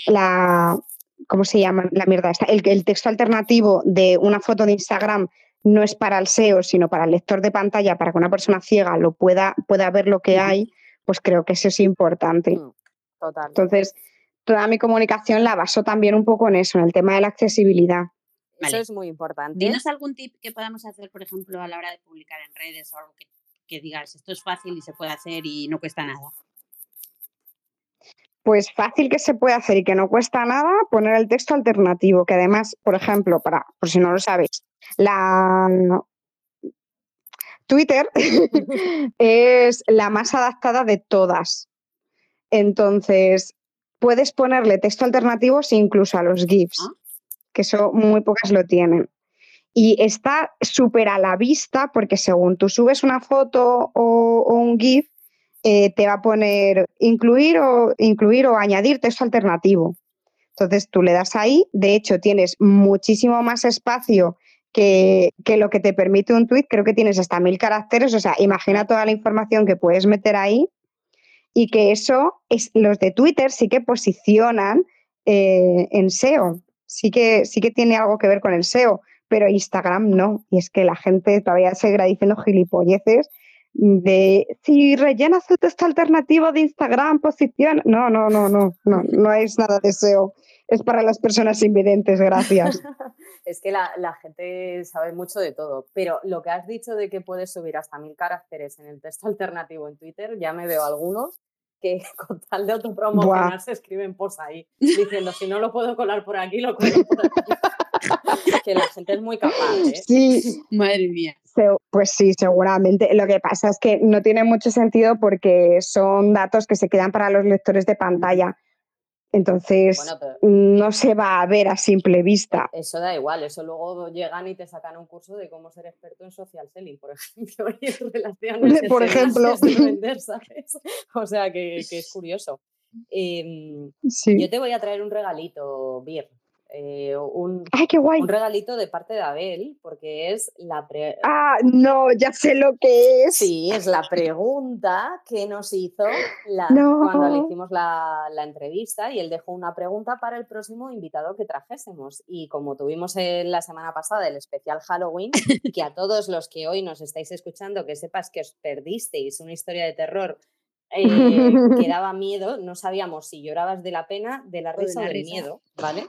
la, ¿cómo se llama? La mierda esta, el, el texto alternativo de una foto de Instagram no es para el SEO, sino para el lector de pantalla, para que una persona ciega lo pueda, pueda ver lo que hay, pues creo que eso es importante. Mm, Total. Entonces, toda mi comunicación la baso también un poco en eso, en el tema de la accesibilidad. Eso Vale. es muy importante. Dinos algún tip que podamos hacer, por ejemplo, a la hora de publicar en redes o algo que, que digas, esto es fácil y se puede hacer y no cuesta nada. Pues fácil que se puede hacer y que no cuesta nada poner el texto alternativo, que además, por ejemplo, para, por si no lo sabéis, la Twitter *laughs* es la más adaptada de todas. Entonces, puedes ponerle texto alternativos incluso a los GIFs, Ah. que eso muy pocas lo tienen. Y está súper a la vista porque según tú subes una foto o, o un GIF, eh, te va a poner incluir o, incluir o añadir texto alternativo. Entonces tú le das ahí, de hecho tienes muchísimo más espacio que, que lo que te permite un tweet, creo que tienes hasta mil caracteres, o sea, imagina toda la información que puedes meter ahí y que eso, es, los de Twitter sí que posicionan eh, en SEO, sí que, sí que tiene algo que ver con el SEO, pero Instagram no, y es que la gente todavía seguirá diciendo gilipolleces de si rellenas el texto alternativo de Instagram, posición. No, no, no, no, no, no es nada de SEO. Es para las personas invidentes, gracias. *laughs* es que la, la gente sabe mucho de todo, pero lo que has dicho de que puedes subir hasta mil caracteres en el texto alternativo en Twitter, ya me veo algunos que *laughs* con tal de autopromocionarse escriben post ahí, diciendo si no lo puedo colar por aquí, lo colo por aquí. *laughs* que la gente es muy capaz, ¿eh? Sí, Madre mía. pues sí, seguramente. Lo que pasa es que no tiene mucho sentido porque son datos que se quedan para los lectores de pantalla. Entonces, Bueno, no se va a ver a simple vista. eso da igual, eso luego llegan y te sacan un curso de cómo ser experto en social selling, por *laughs* ejemplo, y relaciones Por ejemplo. *laughs* vender, *laughs* ¿sabes? O sea que, que es curioso. Em, Sí. Yo te voy a traer un regalito, Bir. Eh, un, ¡Ay, qué guay! un regalito de parte de Abel, porque es la, pre- Ah, no, ya sé lo que es. sí, es la pregunta que nos hizo la- No. cuando le hicimos la, la entrevista y él dejó una pregunta para el próximo invitado que trajésemos. Y como tuvimos en la semana pasada el especial Halloween, que a todos los que hoy nos estáis escuchando, que sepas que os perdisteis una historia de terror eh, *laughs* que daba miedo, no sabíamos si llorabas de la pena, de la O de risa o la del risa. miedo, ¿vale?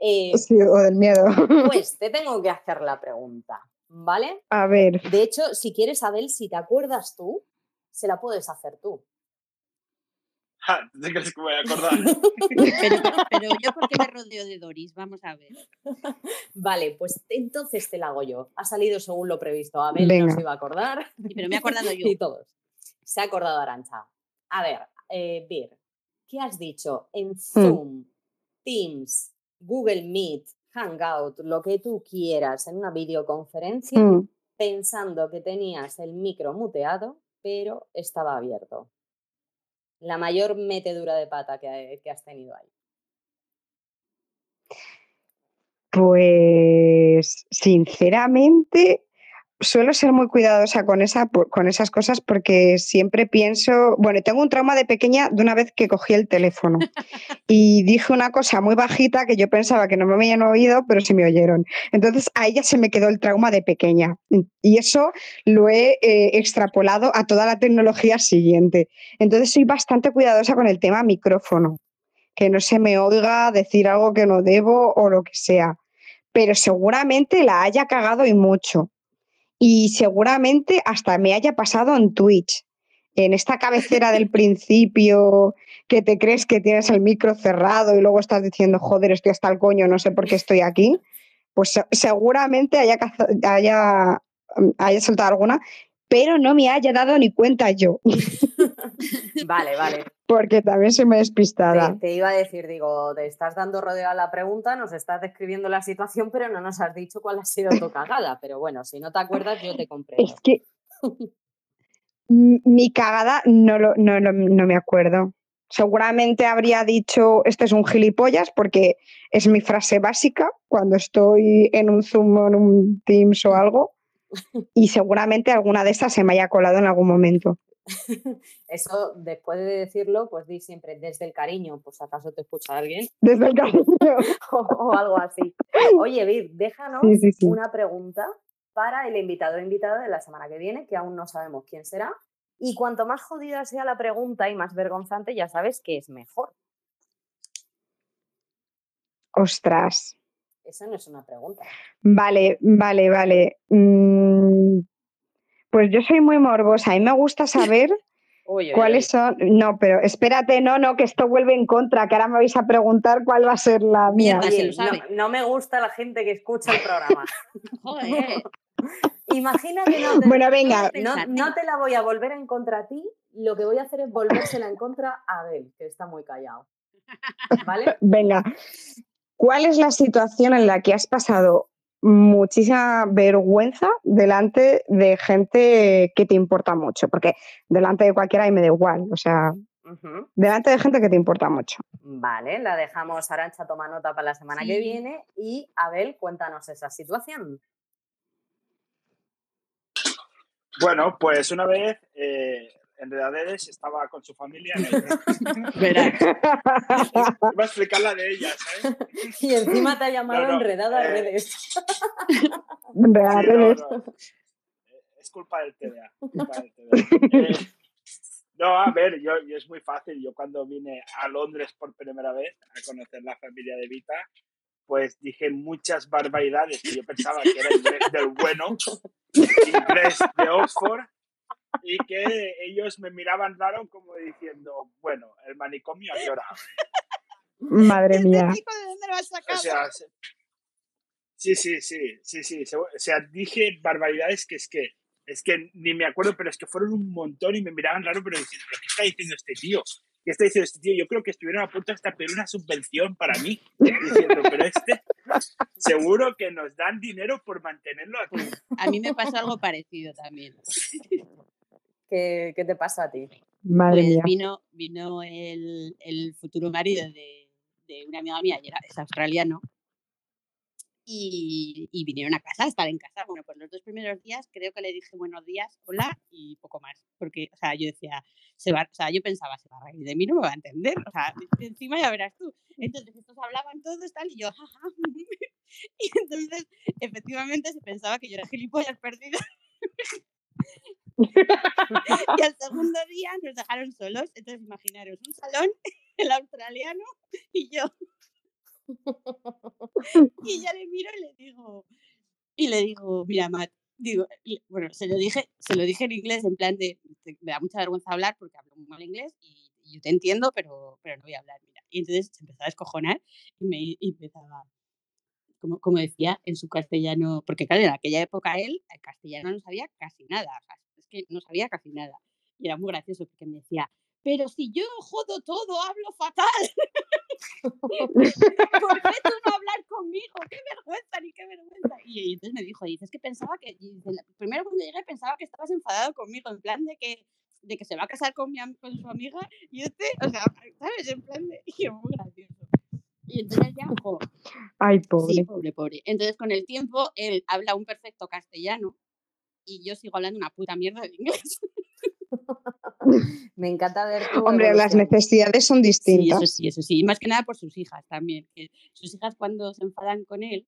Eh, Sí, o del miedo. *laughs* pues te tengo que hacer la pregunta. ¿vale? A ver, De hecho, si quieres, Abel, si te acuerdas tú, se la puedes hacer tú. *laughs* Ja, ¿Tú te crees que me voy a acordar? *laughs* Pero, pero yo porque me rodeo de Doris, vamos a ver. Vale, pues entonces te la hago yo. Ha salido según lo previsto. Abel no Venga. se iba a acordar. Sí, pero me he acordado yo. Y todos. Se ha acordado Arancha. A ver, eh, Vir, ¿qué has dicho? Hmm. En Zoom, Teams, Google Meet, Hangout, lo que tú quieras en una videoconferencia, mm, pensando que tenías el micro muteado, pero estaba abierto. La mayor metedura de pata que, que has tenido ahí. pues sinceramente suelo ser muy cuidadosa con, esa, con esas cosas porque siempre pienso, bueno, tengo un trauma de pequeña de una vez que cogí el teléfono *laughs* y dije una cosa muy bajita que yo pensaba que no me habían oído, pero sí me oyeron. Entonces a ella se me quedó el trauma de pequeña y eso lo he eh, extrapolado a toda la tecnología siguiente. Entonces soy bastante cuidadosa con el tema micrófono, que no se me oiga decir algo que no debo o lo que sea. Pero seguramente la haya cagado y mucho. Y seguramente hasta me haya pasado en Twitch. En esta cabecera del *laughs* principio que te crees que tienes el micro cerrado y luego estás diciendo, joder, estoy hasta el coño, no sé por qué estoy aquí. Pues se- seguramente haya, haya, haya soltado alguna, pero no me haya dado ni cuenta yo, *laughs* Vale, vale. porque también soy muy despistada. Te, te iba a decir, digo, te estás dando rodeo a la pregunta, nos estás describiendo la situación, pero no nos has dicho cuál ha sido tu cagada. Pero bueno, si no te acuerdas, yo te comprendo. Es que mi cagada no, lo, no, lo- no me acuerdo. Seguramente habría dicho, este es un gilipollas, porque es mi frase básica cuando estoy en un Zoom o en un Teams o algo. Y seguramente alguna de estas se me haya colado en algún momento. *laughs* Eso, después de decirlo, pues di siempre desde el cariño, pues acaso te escucha alguien Desde el *laughs* cariño. o, o algo así. Oye, Vir, déjanos Sí, sí, sí. una pregunta para el invitado o invitada de la semana que viene, que aún no sabemos quién será. Y cuanto más jodida sea la pregunta y más vergonzante, ya sabes que es mejor. Ostras. Eso no es una pregunta. Vale, vale, vale. Mm, Pues yo soy muy morbosa y me gusta saber *laughs* cuáles son. No, pero espérate, no, no, que esto vuelve en contra, que ahora me vais a preguntar cuál va a ser la mía. No, no me gusta la gente que escucha el programa. *laughs* Joder. *laughs* Imagina que no te, Bueno, venga, no, no te la voy a volver en contra a ti, lo que voy a hacer es volvérsela en contra a Abel, que está muy callado. ¿Vale? venga. ¿Cuál es la situación en la que has pasado muchísima vergüenza delante de gente que te importa mucho? Porque delante de cualquiera y me da igual, o sea, delante de gente que te importa mucho. Vale, la dejamos Arancha toma nota para la semana que viene y Abel, cuéntanos esa situación. Bueno, pues una vez eh, en Redades estaba con su familia. en el- *laughs* Verás. Iba a explicar la de ella, ¿sabes? *laughs* Y encima te ha llamado No, no, enredada eh, redes. Sí, no. Eh, Es culpa del TDA. culpa del TDA. Eh, no, a ver, yo, yo es muy fácil. Yo cuando vine a Londres por primera vez a conocer la familia de Vita, pues dije muchas barbaridades que yo pensaba que era inglés del bueno, inglés de Oxford, y que ellos me miraban raro como diciendo, bueno, el manicomio a qué hora. Madre ¿Este mía. chico de dónde lo has O sea, se- sí, sí, sí, sí, sí. O sea, dije barbaridades que es que, es que ni me acuerdo, pero es que fueron un montón y me miraban raro, pero diciendo, ¿pero qué está diciendo este tío? ¿Qué está diciendo este tío? Yo creo que estuvieron a punto hasta pedir una subvención para mí, diciendo, pero este, seguro que nos dan dinero por mantenerlo aquí. A mí me pasó algo parecido también. *laughs* ¿Qué, qué te pasa a ti? Madre Pues mía. vino, vino el, el futuro marido de, de una amiga mía, y era, es australiano, y, y vinieron a casa, a estar en casa. Bueno, pues los dos primeros días creo que le dije buenos días, hola y poco más. Porque, o sea, yo decía, se va, o sea, yo pensaba, se va a reír de mí, no me va a entender. O sea, encima ya verás tú. Entonces estos hablaban todos tal y yo, jaja. *laughs* Y entonces, efectivamente, se pensaba que yo era gilipollas perdido. *laughs* y al *laughs* segundo día nos dejaron solos. Entonces, imaginaros un salón, *laughs* el australiano y yo. y ya le miro y le digo, Y le digo, mira, Matt, digo, bueno, se lo dije, se lo dije en inglés, en plan de, me da mucha vergüenza hablar porque hablo muy mal inglés y, y yo te entiendo, pero, pero no voy a hablar, mira. Y entonces se empezó a descojonar y me y empezaba, como, como decía, en su castellano, porque claro, en aquella época él, el castellano no sabía casi nada, o sea, es que no sabía casi nada. Y era muy gracioso porque me decía, pero si yo jodo todo, hablo fatal. ¿Por qué tú no hablar conmigo? ¡Qué vergüenza, ni qué vergüenza! Y, y entonces me dijo, dices que pensaba que, primero cuando llegué pensaba que estabas enfadado conmigo, en plan de que de que se va a casar con, mi, con su amiga y este, o sea, ¿sabes? En plan de, y es muy gracioso. Y entonces ya, jo, Ay, Sí, pobre. pobre, pobre. Entonces, con el tiempo, él habla un perfecto castellano y yo sigo hablando una puta mierda de inglés. *laughs* Me encanta ver tu Hombre, las necesidades son Sí, eso distintas. sí, eso sí. Y más que nada por sus hijas también. Que sus hijas cuando se enfadan con él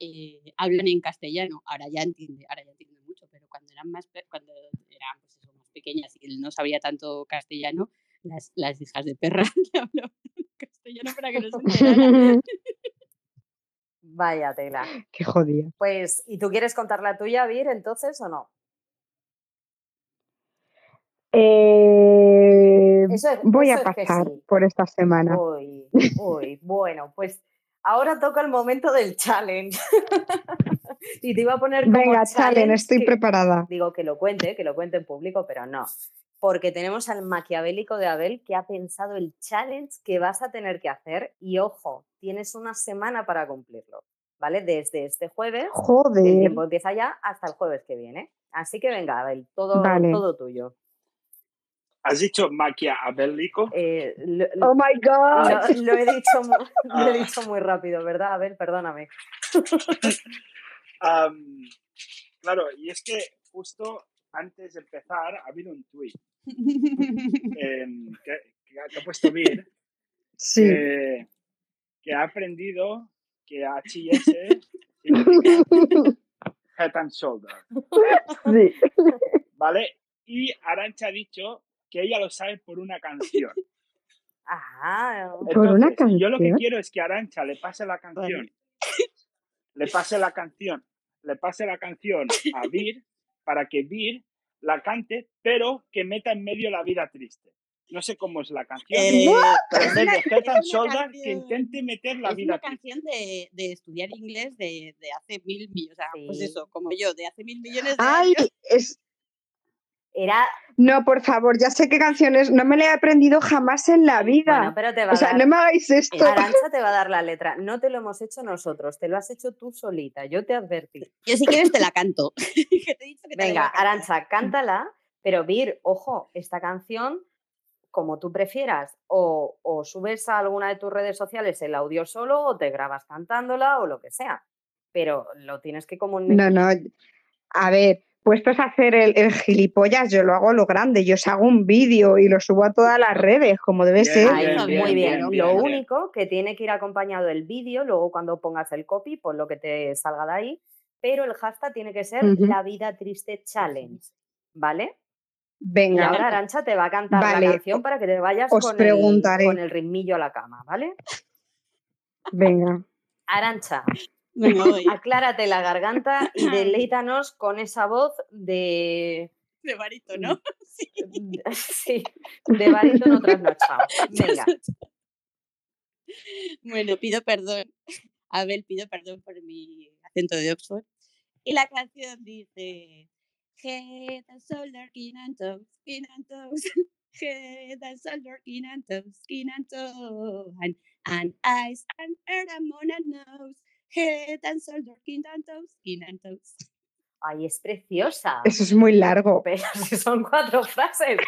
eh, hablan en castellano. Ahora ya entiende, ahora ya entiende mucho, pero cuando eran más cuando eran pues eso, más pequeñas y él no sabía tanto castellano, las, las hijas de perra *laughs* le hablaban en castellano para que no se enteraran. *laughs* Vaya tela. Qué jodida. Pues, ¿y tú quieres contar la tuya, Vir, entonces o no? Eh, Eso es- voy a eso es que pasar sí. por esta semana. Uy, uy, bueno, pues ahora toca el momento del challenge. *laughs* y te iba a poner como Venga, Chalen, estoy que- preparada. Digo que lo cuente, que lo cuente en público, pero no. Porque tenemos al maquiavélico de Abel que ha pensado el challenge que vas a tener que hacer y ojo, tienes una semana para cumplirlo, ¿vale? Desde este jueves, el Joder. tiempo empieza ya hasta el jueves que viene. Así que venga, Abel, todo, Vale. todo tuyo. ¿Has dicho maquiavélico? Eh, lo, lo- Oh my God. lo- lo he dicho, mu- *laughs* lo he dicho muy rápido, ¿verdad, Abel? Perdóname. *laughs* Am, claro, y es que justo antes de empezar ha habido un tweet *laughs* em, que, que ha- puesto Vir Sí. que, que ha aprendido que HIS significa Head and Shoulder, sí. ¿vale? Y Arancha ha dicho que ella lo sabe por una canción. Ajá. ¿Por una Entonces, Yo lo que canción? quiero es que Arancha le pase la canción, le pase la canción, le pase la canción a Vir para que Vir la cante, pero que meta en medio la vida triste. No sé cómo es la canción, Eh, *laughs* pero en es vez una- de Head es and una Shoulder, que intente meter la es vida una triste. canción de, de estudiar inglés de, de hace mil millones, o sea, pues Sí. eso, como yo, de hace mil millones de Ay, años. es... Era. No, por favor, ya sé qué canciones. No me la he aprendido jamás en la vida. Bueno, pero te va o a sea, dar. no me hagáis esto. Arancha te va a dar la letra. No te lo hemos hecho nosotros, te lo has hecho tú solita. Yo te advertí. Yo si quieres te la canto. *laughs* que te he dicho que te la iba Venga, cantar. Arancha, cántala, pero Vir, ojo, esta canción, como tú prefieras, o, o subes a alguna de tus redes sociales el audio solo, o te grabas cantándola, o lo que sea. Pero lo tienes que comunicar. No, no. A ver, puestos a hacer el, el gilipollas, yo lo hago a lo grande. Yo os hago un vídeo y lo subo a todas las redes, como debe Bien, ser. Bien, muy bien, bien. bien, Lo bien. único que tiene que ir acompañado el vídeo, luego cuando pongas el copy, pues lo que te salga de ahí, pero el hashtag tiene que ser la vida triste challenge, ¿vale? Y Venga, ahora Arancha te va a cantar Vale, la canción para que te vayas os con, el, preguntaré. con el ritmillo a la cama, ¿vale? venga. Arancha, Voy. *laughs* aclárate la garganta y *laughs* deleítanos con esa voz de. De barito, ¿no? *laughs* Sí. Sí, de barítono trasnochado. Venga. Bueno, pido perdón. Abel, pido perdón por mi acento de Oxford. Y la canción dice: Head and shoulder, skin and toes, skin and toes. Head and shoulder, skin and toes, skin and toes. And, and eyes and ear and moon and nose. *laughs* Head and shoulder, skin and toes, skin and toes. Ay, es preciosa. Eso es muy largo. Pero *laughs* si son cuatro frases.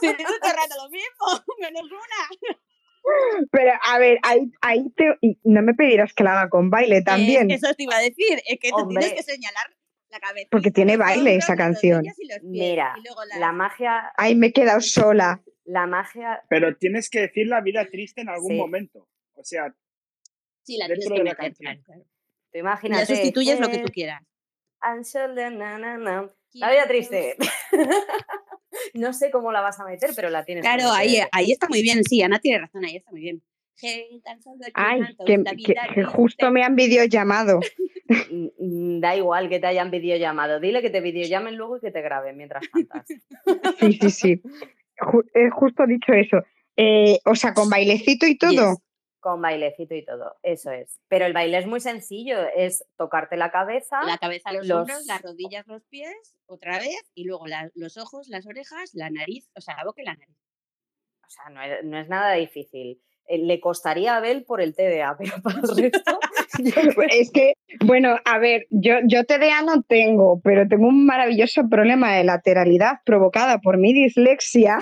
Si todo el rato lo *laughs* mismo, menos una. Pero a ver, ahí, ahí te, y no me pedirás que la haga con baile también. Es que eso te iba a decir, es que tú Hombre. tienes que señalar la cabeza. Porque tiene baile esa canción. Mira, y luego La magia, Ay, me he quedado sola. la magia. Pero tienes que decir la vida triste en algún Sí. momento. O sea, Sí, la tienes que meter, canción. claro, Y imagínate. la sustituyes lo que tú head quieras. shoulder, na, na, na. La vida triste. *laughs* no sé cómo la vas a meter, pero la tienes que Claro, ahí, meter. ahí está muy bien, sí, Ana tiene razón, ahí está muy bien. Que Ay, 500 que, que- que justo me han videollamado. *laughs* Da igual que te hayan videollamado. Dile que te videollamen luego y que te graben mientras cantas. Sí, sí, sí. He justo dicho eso. Eh, o sea, con bailecito y todo. Yes. Con bailecito y todo, eso es. Pero el baile es muy sencillo, es tocarte la cabeza. La cabeza, los, los- hombros, las rodillas, los pies, otra vez, y luego la- los ojos, las orejas, la nariz, o sea, la boca y la nariz. O sea, no es, no es nada difícil. Eh, Le costaría a Abel por el TDA, *laughs* pero para el resto. Es que, bueno, a ver, yo, yo TDA no tengo, pero tengo un maravilloso problema de lateralidad provocada por mi dislexia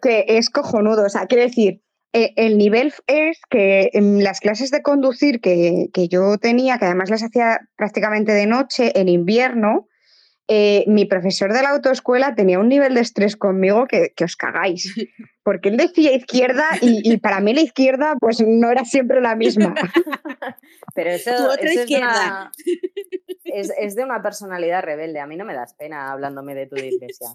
que es cojonudo. O sea, quiero decir, eh, el nivel es que en las clases de conducir que, que yo tenía, que además las hacía prácticamente de noche, en invierno, eh, mi profesor de la autoescuela tenía un nivel de estrés conmigo que, que os cagáis. *laughs* Porque él decía izquierda y, y para mí la izquierda pues no era siempre la misma. *laughs* Pero eso, Tu otra eso es, de izquierda. una, es, es de una personalidad rebelde. A mí no me das pena hablándome de tu *laughs* iglesia.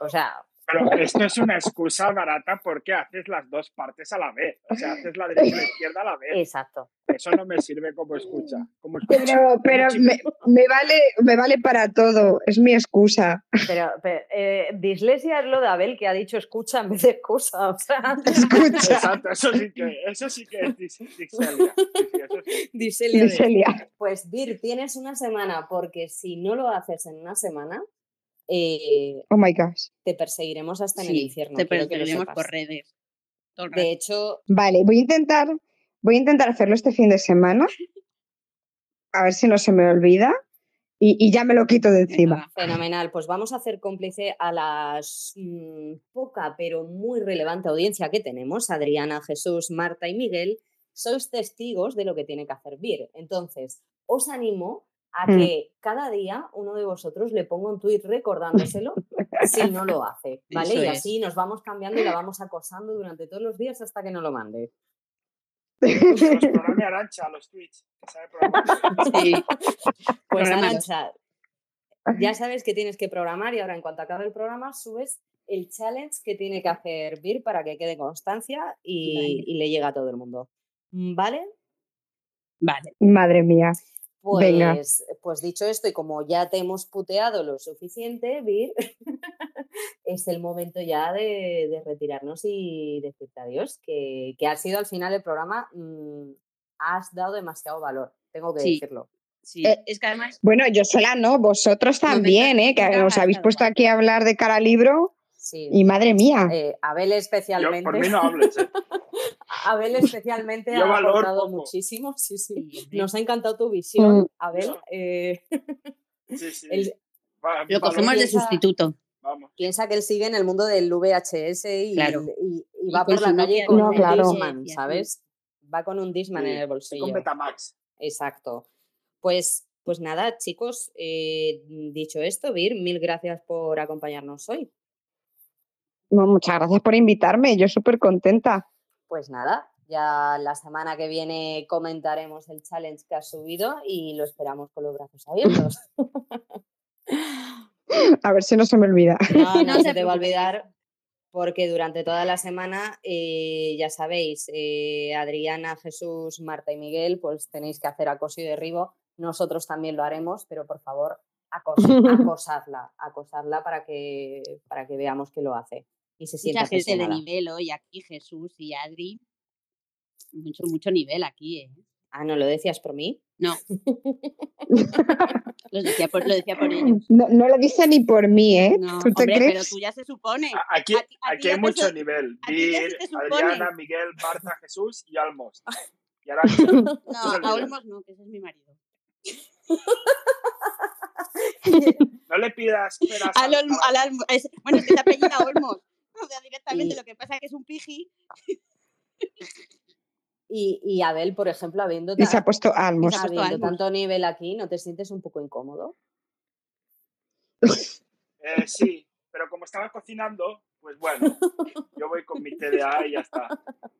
O sea, Pero esto es una excusa barata porque haces las dos partes a la vez. O sea, haces la derecha y la izquierda a la vez. exacto. Eso no me sirve como escucha. Como escucha. Pero, me, me vale, me vale para todo, es mi excusa. Pero, pero, eh, dislexia es lo de Abel que ha dicho escucha en vez de excusa. O sea, Escucha, Exacto, eso sí que, eso sí que es dis-. Sí, diselia de- Celia. Pues Vir, tienes una semana, porque si no lo haces en una semana, eh, Oh my gosh. te perseguiremos hasta en el infierno. te perseguiremos por redes. todo De hecho, Vale, voy a intentar, voy a intentar hacerlo este fin de semana. A ver si no se me olvida. Y, y ya me lo quito de encima. fenomenal. Pues vamos a hacer cómplice a la mm, poca pero muy relevante audiencia que tenemos, Adriana, Jesús, Marta y Miguel. Sois testigos de lo que tiene que hacer Vir. Entonces, os animo a Mm. que cada día uno de vosotros le ponga un tuit recordándoselo si no lo hace, *laughs* ¿vale? Eso y es. así nos vamos cambiando y la vamos acosando durante todos los días hasta que no lo mande. Los programe Arancha a los tweets. *laughs* Sí. Pues. Arancha, ya sabes que tienes que programar y ahora en cuanto acabe el programa subes el challenge que tiene que hacer Vir para que quede constancia y, y le llegue a todo el mundo. ¿Vale? Vale. Madre mía. Venga. Pues, pues dicho esto y como ya te hemos puteado lo suficiente, Vir, *laughs* es el momento ya de, de retirarnos y decirte adiós, que, que ha sido al final el programa, mm, has dado demasiado valor, tengo que Sí. decirlo. Sí. Eh, es que además, Bueno, yo sola no, vosotros No, también, ¿eh? Que os habéis puesto aquí a hablar de cara libro Sí. y madre mía. Eh, Abel Yo, especialmente. por mí no hables. *laughs* ¿eh? Abel especialmente Yo ha aportado poco. muchísimo. Sí, sí. Nos ha encantado tu visión, Mm. Abel. No. Eh, Sí, sí. *laughs* lo cogemos de piensa- sustituto. Vamos. piensa que él sigue en el mundo del VHS y, Claro. y- y Y va por la calle con No, un claro. Sí. ¿sabes? Va con un Disman Sí, en el bolsillo. con Betamax. Exacto. Pues, pues nada, chicos, eh, dicho esto, Vir, mil gracias por acompañarnos hoy. No, muchas gracias por invitarme, yo súper contenta. Pues nada, ya la semana que viene comentaremos el challenge que has subido y lo esperamos con los brazos abiertos. *laughs* *laughs* A ver si no se me olvida. No, no, *laughs* se te va a olvidar porque durante toda la semana, eh, ya sabéis, eh, Adriana, Jesús, Marta y Miguel, pues tenéis que hacer acoso y derribo. Nosotros también lo haremos, pero por favor, acos- *laughs* acosadla, acosadla para que, para que veamos que lo hace y se sienta Mucha gente de nivel hoy aquí, Jesús y Adri. Mucho, mucho nivel aquí, ¿eh? Ah, ¿no lo decías por mí? No. *laughs* Lo decía por, lo decía por ellos. No, no lo dice ni por mí, ¿eh? No, ¿Tú te hombre, pero crees? tú ya se supone. Aquí, A a aquí hay mucho nivel. se te supone. Adriana, Miguel, Marta, *laughs* Jesús y Almos. Y Arancha. No, es el a nivel. Olmos no, que ese es mi marido. *laughs* No le pidas peras Al al- Olmo- al- al Almo- es- bueno, es que se apellida Olmos. *laughs* O sea, directamente Y- lo que pasa es que es un piji. Y, y Abel, por ejemplo, habiendo, Y se ha puesto almos. se ha puesto habiendo Almos. tanto nivel aquí, ¿no te sientes un poco incómodo? Eh, sí, pero como estaba cocinando, pues bueno, yo voy con mi TDA y ya está.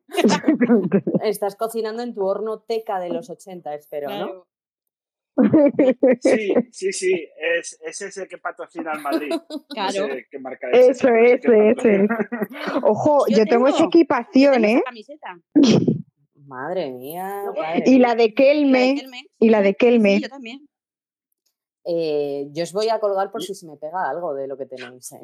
*laughs* Estás cocinando en tu horno teca de los 80, espero, ¿no? Claro. Sí, *laughs* sí, sí, es, es ese que patrocina al Madrid. Claro. sé qué marca es. Eso, que ese, ese. *laughs* Ojo, Yo yo tengo esa tengo- equipación, Tengo esa ¿eh? camiseta. *laughs* Madre mía. Madre Y la mía. de La de Kelme, Kelme, y la de Kelme. Sí, yo también. Eh, yo os voy a colgar por si se me pega algo de lo que tenéis. ¿eh?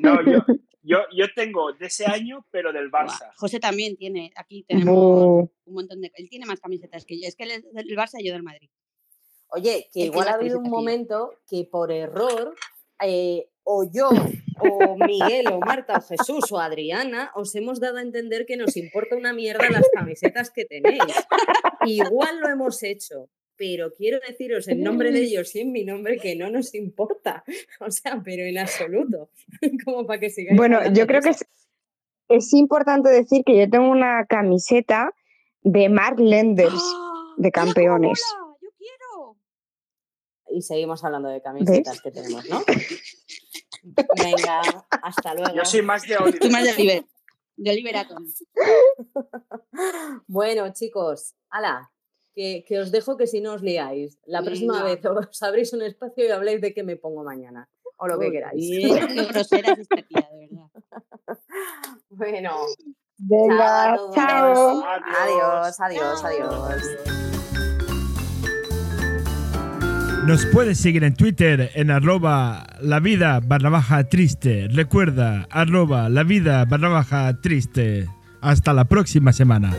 No, yo, yo, yo tengo de ese año, pero del Barça. José también tiene, aquí tenemos un montón de... Él tiene más camisetas que yo. Es que él es del Barça y yo del Madrid. Oye, que Él igual ha habido un momento que por error, eh, o yo, o Miguel, o Marta, o Jesús, o Adriana, os hemos dado a entender que nos importa una mierda las camisetas que tenéis. Igual lo hemos hecho, pero quiero deciros en nombre de *laughs* ellos y en mi nombre que no nos importa. *laughs* O sea, pero en absoluto. *laughs* Como para que sigáis. Bueno, yo creo que es, es importante decir que yo tengo una camiseta de Mark Lenders ¡Ah! de ¡Mira cómo campeones. mola! ¡Yo quiero! Y seguimos hablando de camisetas que tenemos, ¿no? Venga, hasta luego. Yo soy más de Oliver. Tú más de Oliver. De. Bueno, chicos, ala, que, que os dejo que si no os liáis. La próxima vez *laughs* os abrís un espacio y habléis de qué me pongo mañana. O lo que queráis. Qué grosera es esta tía, de verdad. *laughs* Bueno, Venga, chao. Adiós, adiós, adiós. Nos puedes seguir en Twitter en arroba la vida barra baja triste. Recuerda, arroba la vida barra baja triste. Hasta la próxima semana.